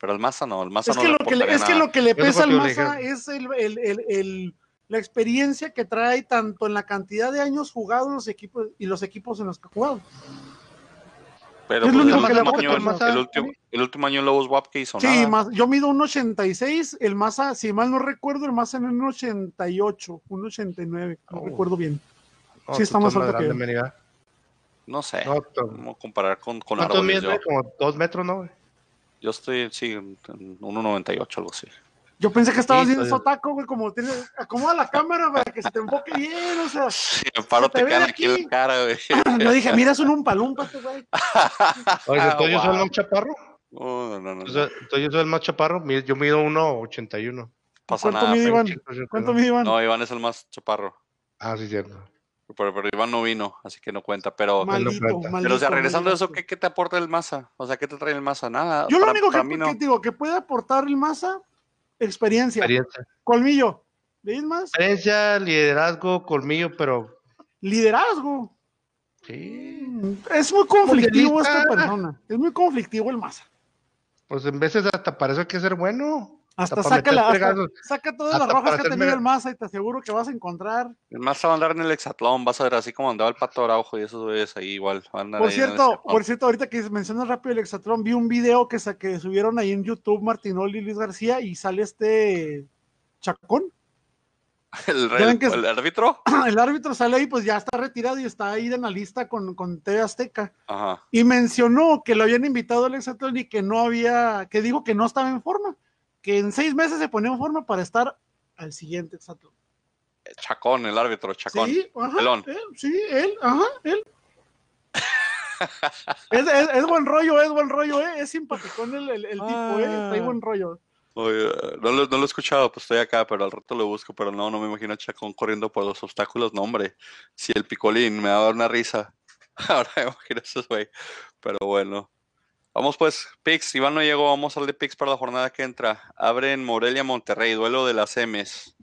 Pero el Maza no, el Maza es no que lo que le, Es nada. que lo que le pesa al Maza es el, el, el, el, la experiencia que trae tanto en la cantidad de años jugados los equipos y los equipos en los que ha jugado. Pero es pues, lo el, único que le último aporta año, el Maza. el, último, el último año en Lobos WAP que hizo Sí, nada. más, yo mido un 86, el Maza, si mal no recuerdo, el Maza en un 88, un 89, no Oh. recuerdo bien. No, Sí, está más alto que yo. No sé. No, a comparar con, con ¿Cuántos árboles. mides? Yo, Como dos metros, ¿no? yo estoy, sí, en 1.98, algo así. Yo pensé que estabas Sí, viendo estoy- sotaco, güey, como tienes, acomoda la cámara para que se te enfoque bien, o sea. Sí, me paro, te de aquí en la cara, güey. Yo dije, mira, es un umpalumpa este güey. Oye, ¿entonces yo soy el más chaparro? No, no, no. Entonces, yo soy el más chaparro. Yo mido 1.81. pasa ¿Cuánto nada. mide pero- Iván? ¿Cuánto mide Iván? No, Iván es el más chaparro. Ah, sí, cierto. Pero, pero Iván no vino, así que no cuenta. Pero, maldito, cuenta. maldito. pero o sea, regresando a eso. ¿qué, qué te aporta el Maza? O sea, ¿qué te trae el Maza? Nada. Yo lo único que, no. que digo que puede aportar el Maza, experiencia. Experiencia. Colmillo. ¿Veis más? Experiencia, liderazgo, colmillo, pero Liderazgo. sí. Es muy conflictivo esta persona. Es muy conflictivo el Maza. Pues en veces hasta hay que ser bueno. Hasta saca, la, hasta- saca todas las rojas que ha tenido el Maza y te aseguro que vas a encontrar. El Maza va a andar en el hexatlón, vas a ver así como andaba el Pato Araujo y esos güeyes ahí igual. van a Por cierto, hexatlón. por cierto, ahorita que mencionas rápido el Exatlón, vi un video que, que subieron ahí en YouTube Martinoli y Luis García y sale este Chacón. ¿El, ¿Ya el- árbitro? El árbitro sale ahí, pues ya está retirado y está ahí en la lista con, con TV Azteca. Ajá. Y mencionó que lo habían invitado al Exatlón y que no había, que dijo que no estaba en forma, que en seis meses se ponía en forma para estar al siguiente Exatlón. Chacón, el árbitro, Chacón. Sí, ajá, él, sí, él, ajá, él. es, es- es buen rollo, es buen rollo, eh, es simpaticón el, el, el tipo, eh, trae buen rollo. Oye, no, lo, no lo he escuchado, pues estoy acá, pero al rato lo busco, pero no, no me imagino a Chacón corriendo por los obstáculos, no, hombre. Si el picolín me va a dar una risa. Ahora me imagino eso, güey. Pero bueno. Vamos pues, Pix, Iván no llegó, vamos al de Pix para la jornada que entra. Abren Morelia Monterrey, duelo de las M's.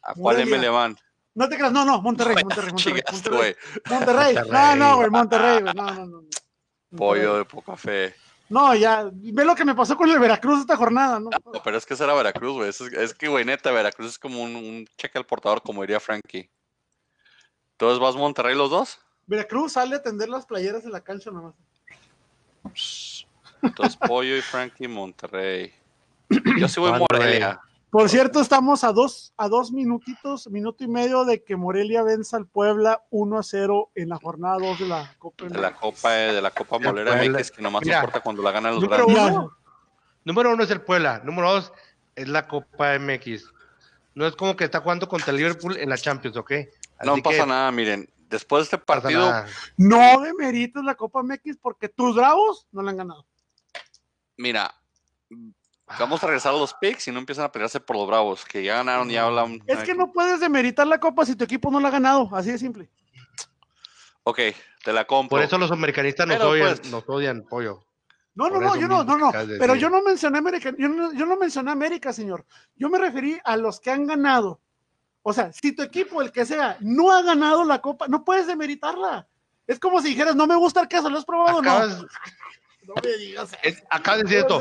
¿A cuál M Morelia. le van? No te creas, no, no, Monterrey, Monterrey, Monterrey, Monterrey. Monterrey, no, no, güey, Monterrey, güey, no, no, no. Pollo de poca fe. No, ya, ve lo que me pasó con el Veracruz esta jornada, ¿no? No, pero es que será Veracruz, güey. Es, es que, güey, neta, Veracruz es como un, un cheque al portador, como diría Frankie. Entonces, ¿vas Monterrey los dos? Veracruz sale a tender las playeras en la cancha nomás. Entonces, Pollo y Frankie Monterrey. Yo sí voy. Morelia. Por cierto, estamos a dos, a dos minutitos, minuto y medio de que Morelia venza al Puebla 1 a 0 en la jornada 2 de la Copa De la Copa, de la Copa Molera. MX, que nomás Mira, importa cuando la ganan los número grandes. uno. Número uno es el Puebla. Número dos es la Copa MX. no es como que está jugando contra el Liverpool en la Champions, ¿ok? no pasa nada, miren. Después de este partido. No demerites la Copa MX porque tus bravos no la han ganado. Mira, vamos a regresar a los picks y no empiezan a pelearse por los bravos, que ya ganaron y hablan. Es que no puedes demeritar la Copa si tu equipo no la ha ganado, así de simple. Ok, te la compro. Por eso los americanistas nos, odian, pues nos odian, pollo. No, no, no, yo no, no, no, pero yo no mencioné América, yo no, yo no mencioné América, señor. Yo me referí a los que han ganado. O sea, si tu equipo, el que sea, no ha ganado la copa, no puedes demeritarla. Es como si dijeras, no me gusta el queso, ¿lo has probado o no? No me digas acá de decir esto.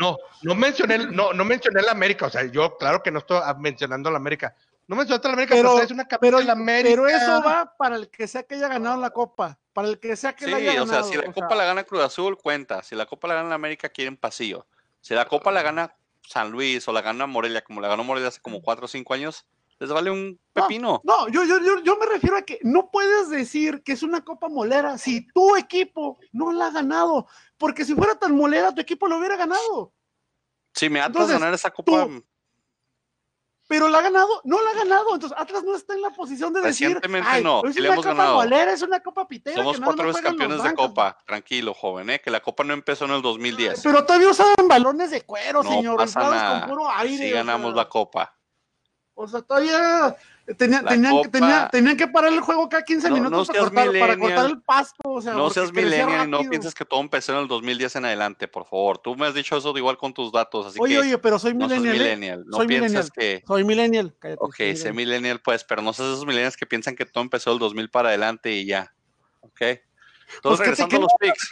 no. no, mencioné, no, no mencioné la América. O sea, yo claro que no estoy mencionando la América. No mencionaste la América, pero, es una pero, de la América. Pero eso va para el que sea que haya ganado la Copa. Para el que sea que la haya ganado. o sea, si la Copa la gana Cruz Azul, cuenta. Si la Copa la gana la América, quieren pasillo. Si la Copa la gana San Luis o la gana Morelia, como la ganó Morelia hace como 4 o 5 años, les vale un pepino. No, yo, yo, yo, yo, me refiero a que no puedes decir que es una copa molera si tu equipo no la ha ganado, porque si fuera tan molera, tu equipo lo hubiera ganado. Sí, me Atlas ganar esa copa. pero la ha ganado, no la ha ganado, entonces Atlas no está en la posición de decir. Recientemente no, es una copa molera, es una copa pitera. Somos cuatro veces campeones de copa, tranquilo, joven, ¿eh? que la copa no empezó en el 2010. Pero todavía usaban balones de cuero, señor, pasa nada. con puro aire. Sí ganamos la copa. O sea, todavía tenían, tenían, que parar el juego cada 15 minutos para, cortar, el pasto. no seas millennial y no pienses que todo empezó en el 2010 en adelante, por favor. Tú me has dicho eso igual con tus datos. Así oye, que oye, pero soy millennial. No, soy piensas que. Soy millennial. ok, sé millennial, pues, pero no seas esos millennials que piensan que todo empezó el 2000 para adelante y ya. Ok. Entonces, pues, regresando a los picks.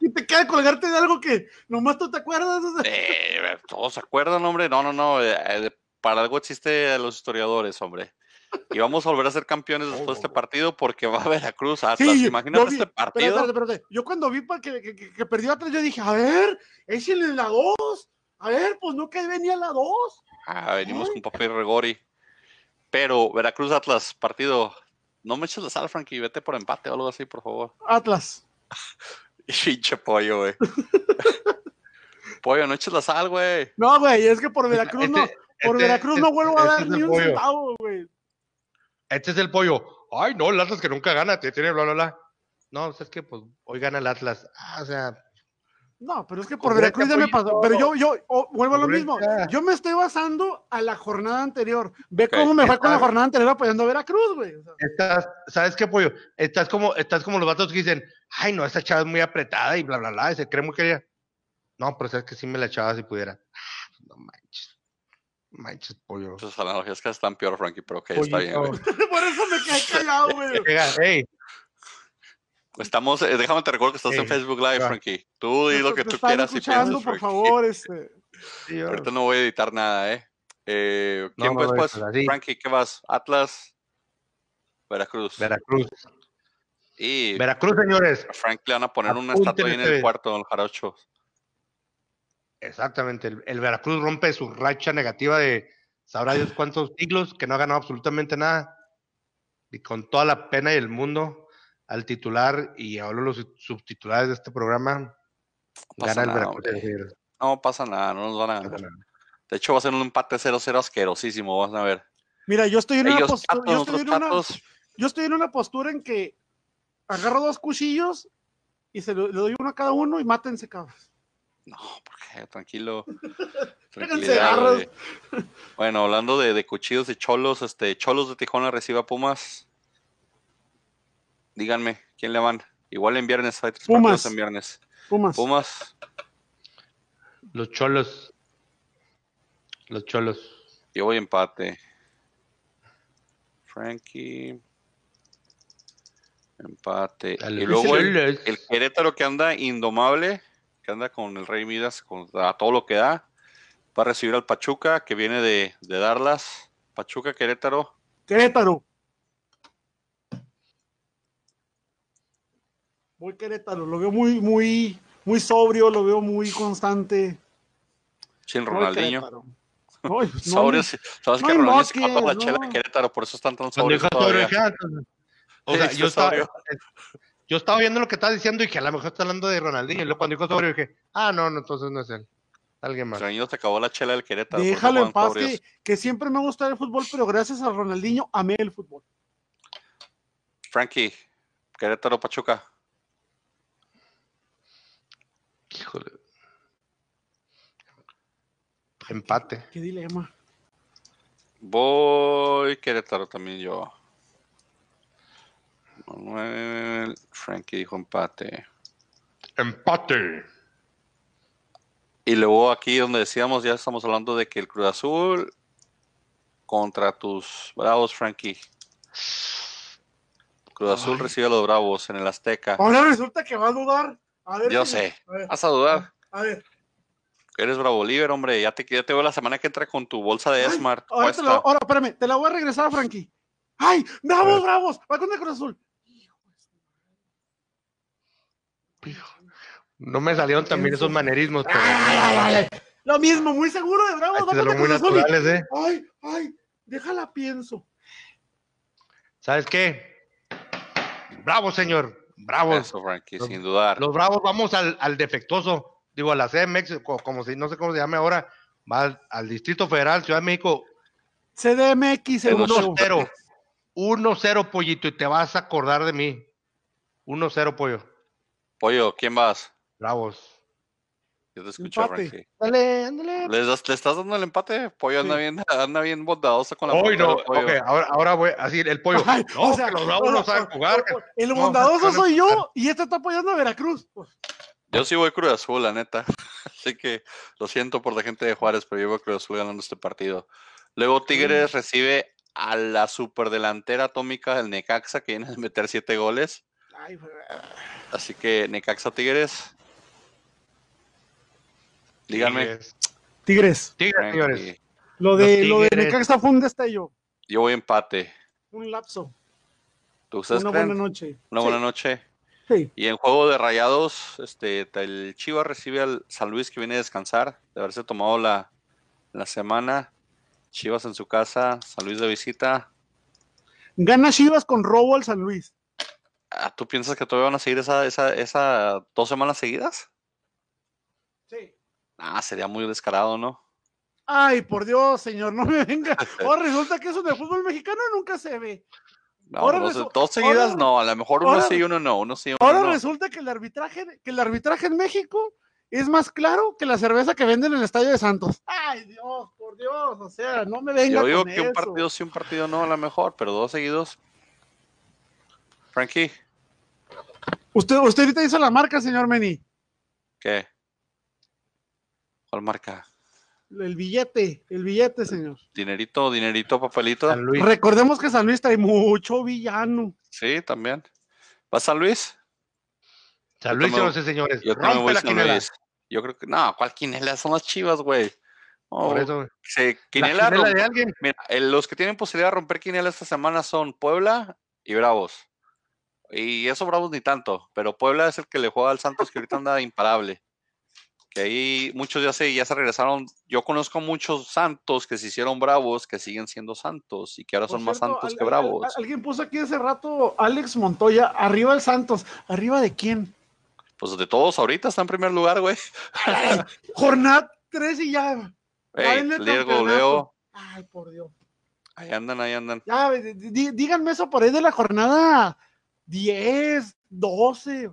Y te queda colgarte de algo que nomás tú te acuerdas. Eh, todos se acuerdan, hombre. No, no, no. Eh, para algo existe a los historiadores, hombre. Y vamos a volver a ser campeones después de este partido porque va a Veracruz Atlas. Imagínate este partido. Yo cuando vi que, que, que, perdió Atlas, yo dije, a ver, es en la 2. A ver, pues no que venía la 2. Ah, venimos con papel regori. Pero Veracruz Atlas, partido. No me eches la sal, Frankie, vete por empate o algo así, por favor. Atlas. Pinche pollo, güey. pollo, no eches la sal, güey. No, güey, es que por Veracruz no. Por este, Veracruz no vuelvo a dar ni un centavo, güey. Este es el pollo. Ay, no, el Atlas que nunca gana, te tiene bla, bla, bla. No, es que pues hoy gana el Atlas. Ah, o sea. No, pero es que por Veracruz ya me pasó. Pero yo, yo oh, vuelvo a lo mismo. Yo me estoy basando a la jornada anterior. Ve cómo me fue con la jornada anterior apoyando a Veracruz, güey. estás, ¿sabes qué, pollo? Estás como, estás como los vatos que dicen, ay, no, esta chava es muy apretada y bla, bla, bla, y se cree muy querida. No, pero sabes que sí me la echaba si pudiera. Ah, no manches. Manches, pollo. Esas analogías que están peor, Frankie, pero ok, está bien. Por eso me quedé callado, güey. hey. Estamos, eh, déjame te recuerdo que estás en Facebook Live, Frankie. Tú di lo que tú quieras y piensas, por favor, este. Ahorita no voy a editar nada, ¿eh? eh quién no, pues, Frankie, ¿qué vas? Atlas, Veracruz. Veracruz. Y Veracruz, señores. A Frank le van a poner una estatua ahí en el cuarto, don Jarocho. Exactamente, el, Veracruz rompe su racha negativa de sabrá Dios cuántos siglos que no ha ganado absolutamente nada. Y con toda la pena y el mundo al titular y a los subtitulares de este programa, gana el Veracruz. No pasa nada, no nos van a ganar. De hecho, va a ser un empate 0-0 asquerosísimo, vas a ver. Mira, yo estoy en una postura. Yo estoy en una, yo estoy en una postura en que agarro dos cuchillos y se le doy uno a cada uno y mátense, cabros. No, porque tranquilo. Tranquilidad, bueno, hablando de, cuchillos de cholos, este, Cholos de Tijuana recibe a Pumas. Díganme, ¿quién le van? Igual en viernes, hay tres Pumas. en viernes. Pumas. Pumas. Los cholos. Los cholos. Yo voy empate. Frankie. Empate. y luego el, el Querétaro que anda indomable que anda con el Rey Midas, con, a todo lo que da. Va a recibir al Pachuca, que viene de, de darlas. Pachuca, Querétaro. Querétaro. Voy Querétaro, lo veo muy, muy, muy sobrio, lo veo muy constante. Sin Ronaldinho. sobrio, sabes que Ronaldinho se mató la chela de Querétaro, por eso están tan sobrios O sea, yo estaba, yo estaba viendo lo que estaba diciendo y que a lo mejor está hablando de Ronaldinho. Y luego cuando dijo sobre dije, ah, no, no, entonces no es él. alguien más. Extraño se acabó la chela del Querétaro. Déjalo en paz, que siempre me gusta el fútbol, pero gracias a Ronaldinho amé el fútbol. Frankie, Querétaro Pachuca. Híjole. Empate. Qué dilema. Voy Querétaro también yo. Manuel, Frankie dijo empate. Empate. Y luego aquí donde decíamos, ya estamos hablando de que el Cruz Azul contra tus Bravos, Frankie. Cruz Azul Ay. recibe a los Bravos en el Azteca. Ahora resulta que va a dudar. A ver, Yo sé. A ver, Vas a dudar. a ver. Eres Bravo Liver, hombre. Ya te, ya te veo la semana que entra con tu bolsa de Ay, Smart. ahora, te la- ahora, espérame, te la voy a regresar a Frankie. ¡Ay! ¡Bravos, bravos! Va con el Cruz Azul. No me salieron también esos manerismos, pero Ay, ay, ay, ay. Lo mismo, muy seguro de Bravos. el muy naturales, ¿eh? Ay, ay, déjala pienso. ¿Sabes qué? Bravo, señor. Bravos. Eso, Frankie, Los- sin dudar. Los bravos vamos al, al defectuoso. Digo, a la CDMX, co- como si no sé cómo se llame ahora. Va al, al Distrito Federal, Ciudad de México, CDMX, El dos- europeo. 1-0. 1-0, pollito, y te vas a acordar de mí. 1-0, pollo. Pollo, ¿quién vas? Bravos. Yo te escucho, Empate. Frankie. Dale, ándale. ¿Le, das- le estás dando el empate? Pollo anda bien, anda bien bondadoso con la Hoy no, portera, Pollo. ok, ahora, ahora voy, así el pollo. Ay, no, o sea, los bravos no saben jugar. El bondadoso soy yo y este está apoyando a Veracruz. Yo sí voy Cruz Azul, la neta. Así que lo siento por la gente de Juárez, pero yo voy Cruz Azul ganando este partido. Luego Tigres recibe a la superdelantera atómica del Necaxa, que viene a meter siete goles. Ay. Así que Necaxa Tigres. Díganme. Tigres. Tigres. Tigres. Lo de, Los lo de Tigres. Necaxa fue un destello, Yo voy empate. un lapso, ¿Tú una creen? buena noche. Una Sí, buena noche. sí. Y en juego de rayados, este, el Chivas recibe al San Luis que viene a descansar, de haberse tomado la, la semana. Chivas en su casa, San Luis de visita. Gana Chivas con robo al San Luis. Ah, ¿Tú piensas que todavía van a seguir esa, esa, esa dos semanas seguidas? Sí. Ah, sería muy descarado, ¿no? Ay, por Dios, señor, no me venga. Ahora resulta que eso de fútbol mexicano nunca se ve. No, Ahora dos, seguidas ahora- no, a lo mejor uno ahora- sí y uno no, uno sí uno Ahora no. resulta que el arbitraje, que el arbitraje en México es más claro que la cerveza que venden en el estadio de Santos. Ay, Dios, por Dios, o sea, no me venga Yo digo con que un partido sí, un partido no, a lo mejor, pero dos seguidos. Frankie, Usted, usted ahorita hizo la marca, señor Meni. ¿qué? ¿Cuál marca? El billete, el billete, señor. Dinerito, dinerito, papelito. San Luis. Recordemos que San Luis trae mucho villano. Sí, también. ¿Va San Luis? San yo Luis, también- señores y señores. Yo también Rompe voy la San quinela. Luis. Yo creo que, no, ¿cuál quinela? Son las chivas, güey. No, Por eso, se- la quinela, quinela rompe- de alguien. Mira, el- los que tienen posibilidad de romper quinela esta semana son Puebla y Bravos. Y eso Bravos ni tanto, pero Puebla es el que le juega al Santos que ahorita anda imparable. Que ahí muchos ya se, ya se regresaron. Yo conozco muchos Santos que se hicieron Bravos, que siguen siendo Santos y que ahora Por son más Santos al- que Bravos. al- alguien puso aquí hace rato Alex Montoya, arriba el Santos. ¿Arriba de quién? Pues de todos ahorita está en primer lugar, güey. Jornada 3 y ya. Ey, Denle líder campeonato. goleo. Ay, por Dios. Ahí andan, ahí andan. Ya, díganme eso por ahí de la jornada 10, 12.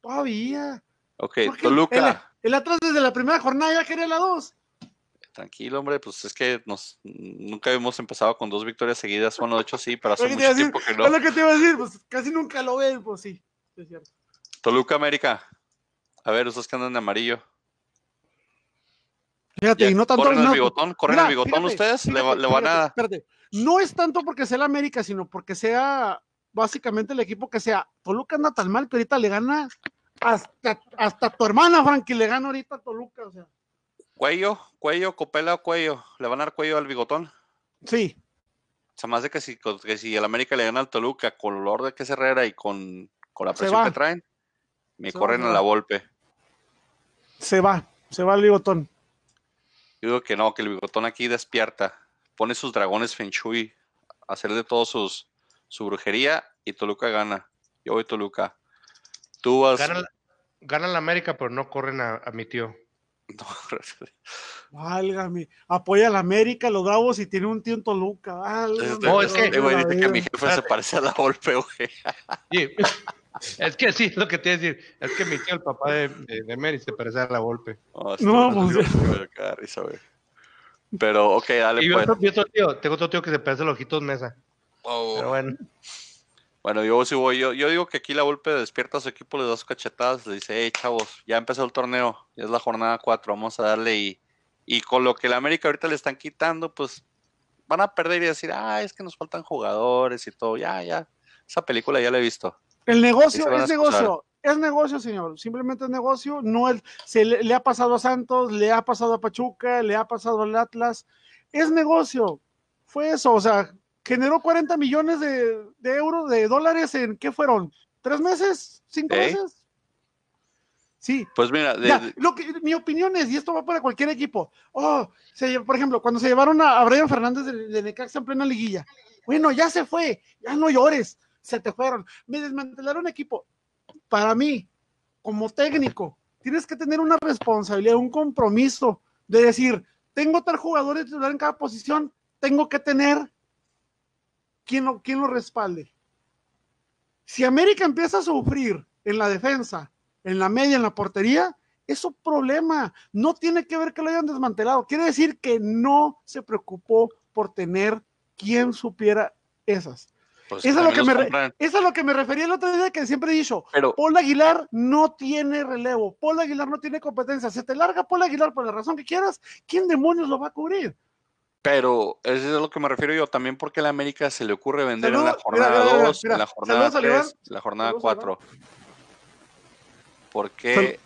Todavía. Ok, Porque El, Toluca. el Atlas desde la primera jornada ya quería la 2. Tranquilo, hombre, pues es que nos, nunca hemos empezado con dos victorias seguidas. Bueno, de hecho sí, pero hace mucho decir, tiempo que Es no. lo que te iba a decir, pues casi nunca lo ven, pues sí. es cierto. Toluca América. A ver, ustedes que andan de amarillo. Fíjate, Ya, y no tanto. ¿Corren no, el bigotón? ¿Corren mira, el bigotón fíjate, ustedes? ¿Le, fíjate, le van fíjate, a...? espérate. No es tanto porque sea la América, sino porque sea básicamente el equipo que sea. Toluca anda tan mal que ahorita le gana hasta, hasta tu hermana, Frankie, le gana ahorita a Toluca. O sea, Cuello, cuello, copela o cuello. ¿Le van a dar cuello al bigotón? sí, O sea, más de que si, que si el América le gana al Toluca con el olor de que es Herrera y con, con la presión que traen, me Se corren a la golpe. se va, se va el bigotón. Yo digo que no, que el bigotón aquí despierta. Pone sus dragones Feng Shui hacer de todo sus, su brujería y Toluca gana. Yo voy Toluca. Tú vas. Ganan, ganan la América, pero no corren a, a mi tío. No, Válgame. Apoya a la América, los Bravos y tiene un tío en Toluca. Válgame. No, es que- Eh, güey, dice que mi jefe se parece a la golpe, güey. Sí. Es que sí, lo que te iba a decir. Es que mi tío, el papá de, de, de Mary, se parece a la golpe. No, este No, pues. Pero, ok, dale, Y yo pues. otro, y otro tío, tengo otro tío que se parece a los ojitos mesa. Oh. Pero bueno, Bueno, yo sí voy. Yo, yo digo que aquí la golpe despierta a su equipo, le da sus cachetadas, le dice, hey, chavos, ya empezó el torneo, ya es la jornada 4, vamos a darle y, y con lo que la América ahorita le están quitando, pues van a perder y decir, ah, es que nos faltan jugadores y todo, ya, ya. Esa película ya la he visto. El negocio es negocio. Es negocio, señor. Simplemente es negocio. No el- se le, le ha pasado a Santos, le ha pasado a Pachuca, le ha pasado al Atlas. Es negocio. Fue eso. O sea, generó 40 millones de, de euros, de dólares en ¿qué fueron? ¿Tres meses? ¿Cinco ¿Eh? meses? Sí. Pues mira, de- Ya, de- lo que, mi opinión es, y esto va para cualquier equipo. Oh, se por ejemplo, cuando se llevaron a, a Brian Fernández de, de Necaxa en plena liguilla. Bueno, ya se fue, ya no llores, se te fueron. Me desmantelaron equipo. Para mí, como técnico, tienes que tener una responsabilidad, un compromiso de decir, tengo tal jugador titular en cada posición, tengo que tener quien lo, lo respalde. Si América empieza a sufrir en la defensa, en la media, en la portería, es un problema. No tiene que ver que lo hayan desmantelado. Quiere decir que no se preocupó por tener quien supiera esas. pues Eso es, lo que me re- eso es lo que me refería el otro día que siempre he dicho. Pero, Paul Aguilar no tiene relevo. Paul Aguilar no tiene competencia. Se te larga Paul Aguilar por la razón que quieras. ¿Quién demonios lo va a cubrir? Pero eso es a lo que me refiero yo, también porque a la América se le ocurre vender en la jornada mira, mira, 2, mira. en la jornada Saludos a Iván. 3, en la jornada Saludos a Iván. 4. Porque,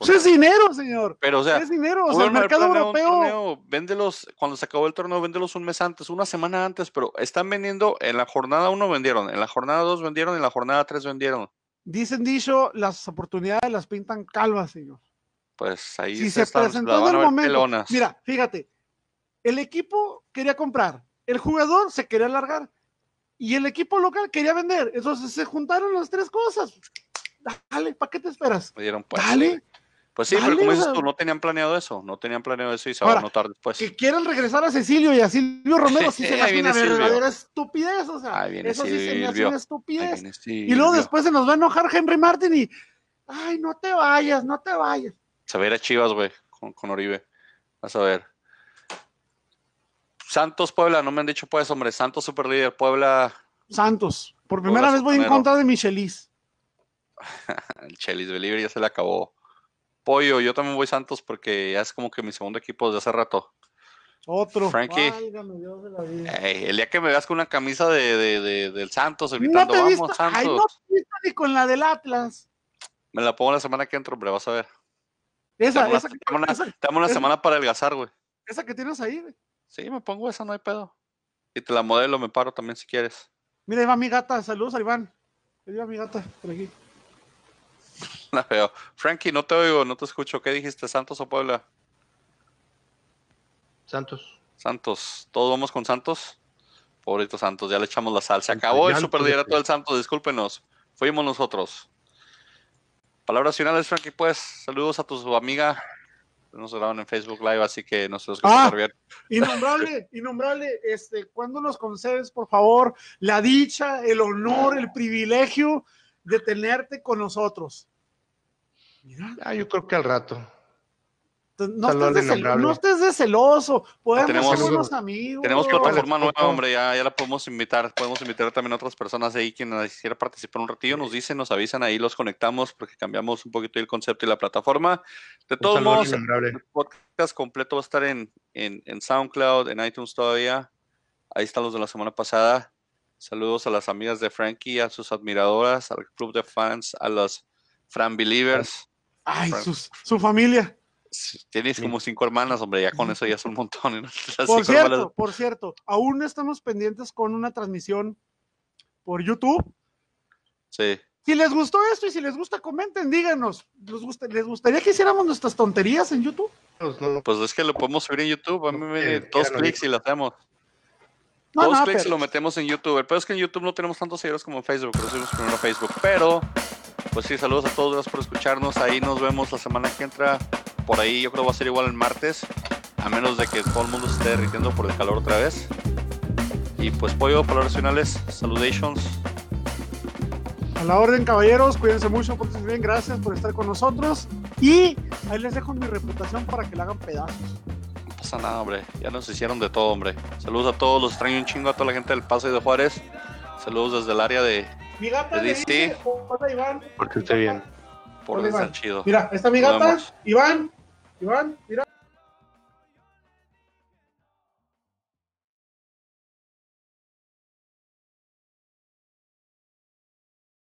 Eso es dinero, señor. pero o sea, es dinero. O sea, el mercado europeo. torneo, véndelos, cuando se acabó el torneo, véndelos un mes antes, una semana antes, pero están vendiendo, en la jornada 1 vendieron, en la jornada 2 vendieron, en la jornada 3 vendieron. Dicen dicho, las oportunidades las pintan calvas, señor. Pues ahí si se, se presentó en el momento. pelonas. Mira, fíjate, el equipo quería comprar, el jugador se quería largar y el equipo local quería vender. Entonces se juntaron las tres cosas. Dale, ¿para qué te esperas? Le dieron pues. Dale, Pues sí, dale, pero como dices tú, no tenían planeado eso, no tenían planeado eso y se va Ahora, a notar después. que quieran regresar a Cecilio y a Silvio Romero, sí se me hace una Silvio. verdadera estupidez, o sea, Ahí viene eso sí se me hace Silvio. una estupidez. Y luego Silvio. después se nos va a enojar Henry Martin y, ay, no te vayas, no te vayas. Se va a ir a Chivas, güey, con, con Oribe. Vas a ver. Santos Puebla, no me han dicho pues, hombre. Santos super líder, Puebla, Santos, por primera vez voy en contra de Michelis. el Chelis Believer ya se le acabó. Pollo, yo también voy Santos porque ya es como que mi segundo equipo desde hace rato. Otro. Frankie. Válgame Dios de la vida. Ey, el día que me veas con una camisa de, de- de- del Santos, No gritando, he vamos, visto, Santos. ay, no te visto ni con la del Atlas. Me la pongo la semana que entra, hombre, vas a ver. Esa, Dame una, esa, que- dame una- esa- dame una esa- semana para adelgazar, güey. esa que tienes ahí. güey. Sí, me pongo esa, no hay pedo. Y te la modelo, me paro también si quieres. Mira, ahí va mi gata. Saludos a Iván. Ahí va mi gata, por aquí. La veo. Frankie, no te oigo, no te escucho. ¿Qué dijiste, Santos o Puebla? Santos. Santos. ¿Todos vamos con Santos? Pobrito Santos, ya le echamos la sal. Se acabó el superliderato vete. del Santos, discúlpenos. Fuimos nosotros. Palabras finales, Frankie, pues. Saludos a tu amiga. Nos graban en Facebook Live, así que nos los Ah. bien. Innombrable, innombrable. Este, ¿cuándo nos concedes, por favor, la dicha, el honor, el privilegio de tenerte con nosotros? Mira, Ah, yo creo que al rato. No, estés de cel- no estés de celoso. Podemos tenemos- ser unos amigos. Tenemos plataforma nueva, hombre, ya, ya la podemos invitar. Podemos invitar también a otras personas ahí quienes quisiera participar un ratillo. Nos dicen, nos avisan, ahí los conectamos porque cambiamos un poquito el concepto y la plataforma. De Un todos modos, innombrable. el podcast completo va a estar en, en, en SoundCloud, en iTunes todavía. Ahí están los de la semana pasada. Saludos a las amigas de Frankie, a sus admiradoras, al club de fans, a los Fran Believers. Ay, sus- su familia. Tienes como cinco hermanas, hombre, ya con eso ya es un montón. Por hermanas- cierto, por cierto, aún estamos pendientes con una transmisión por YouTube. Sí. Si les gustó esto y si les gusta, comenten, díganos. ¿Les, gusta- ¿Les gustaría que hiciéramos nuestras tonterías en YouTube? Pues, no, no, Pues es que lo podemos subir en YouTube. A mí me que dos clics y lo hacemos. No, dos no, clics y pero- lo metemos en YouTube. El peor es que en YouTube no tenemos tantos seguidores como en Facebook. Pero subimos primero a Facebook. Pero, pues sí, saludos a todos, gracias por escucharnos. Ahí nos vemos la semana que entra. Por ahí yo creo que va a ser igual el martes, a menos de que todo el mundo se esté derritiendo por el calor otra vez. Y pues pollo, palabras finales, salutations. A la orden, caballeros, cuídense mucho, pórtense bien, gracias por estar con nosotros. Y ahí les dejo mi reputación para que la hagan pedazos. No pasa nada, hombre. Ya nos hicieron de todo, hombre. Saludos a todos, los extraño un chingo a toda la gente del Paso y de Juárez. Saludos desde el área de Mi gata ¿Le le diste? dice, hola Iván. Porque esté bien. por estar Iván. chido. Mira, esta es mi gata, vemos. Iván, Iván, mira.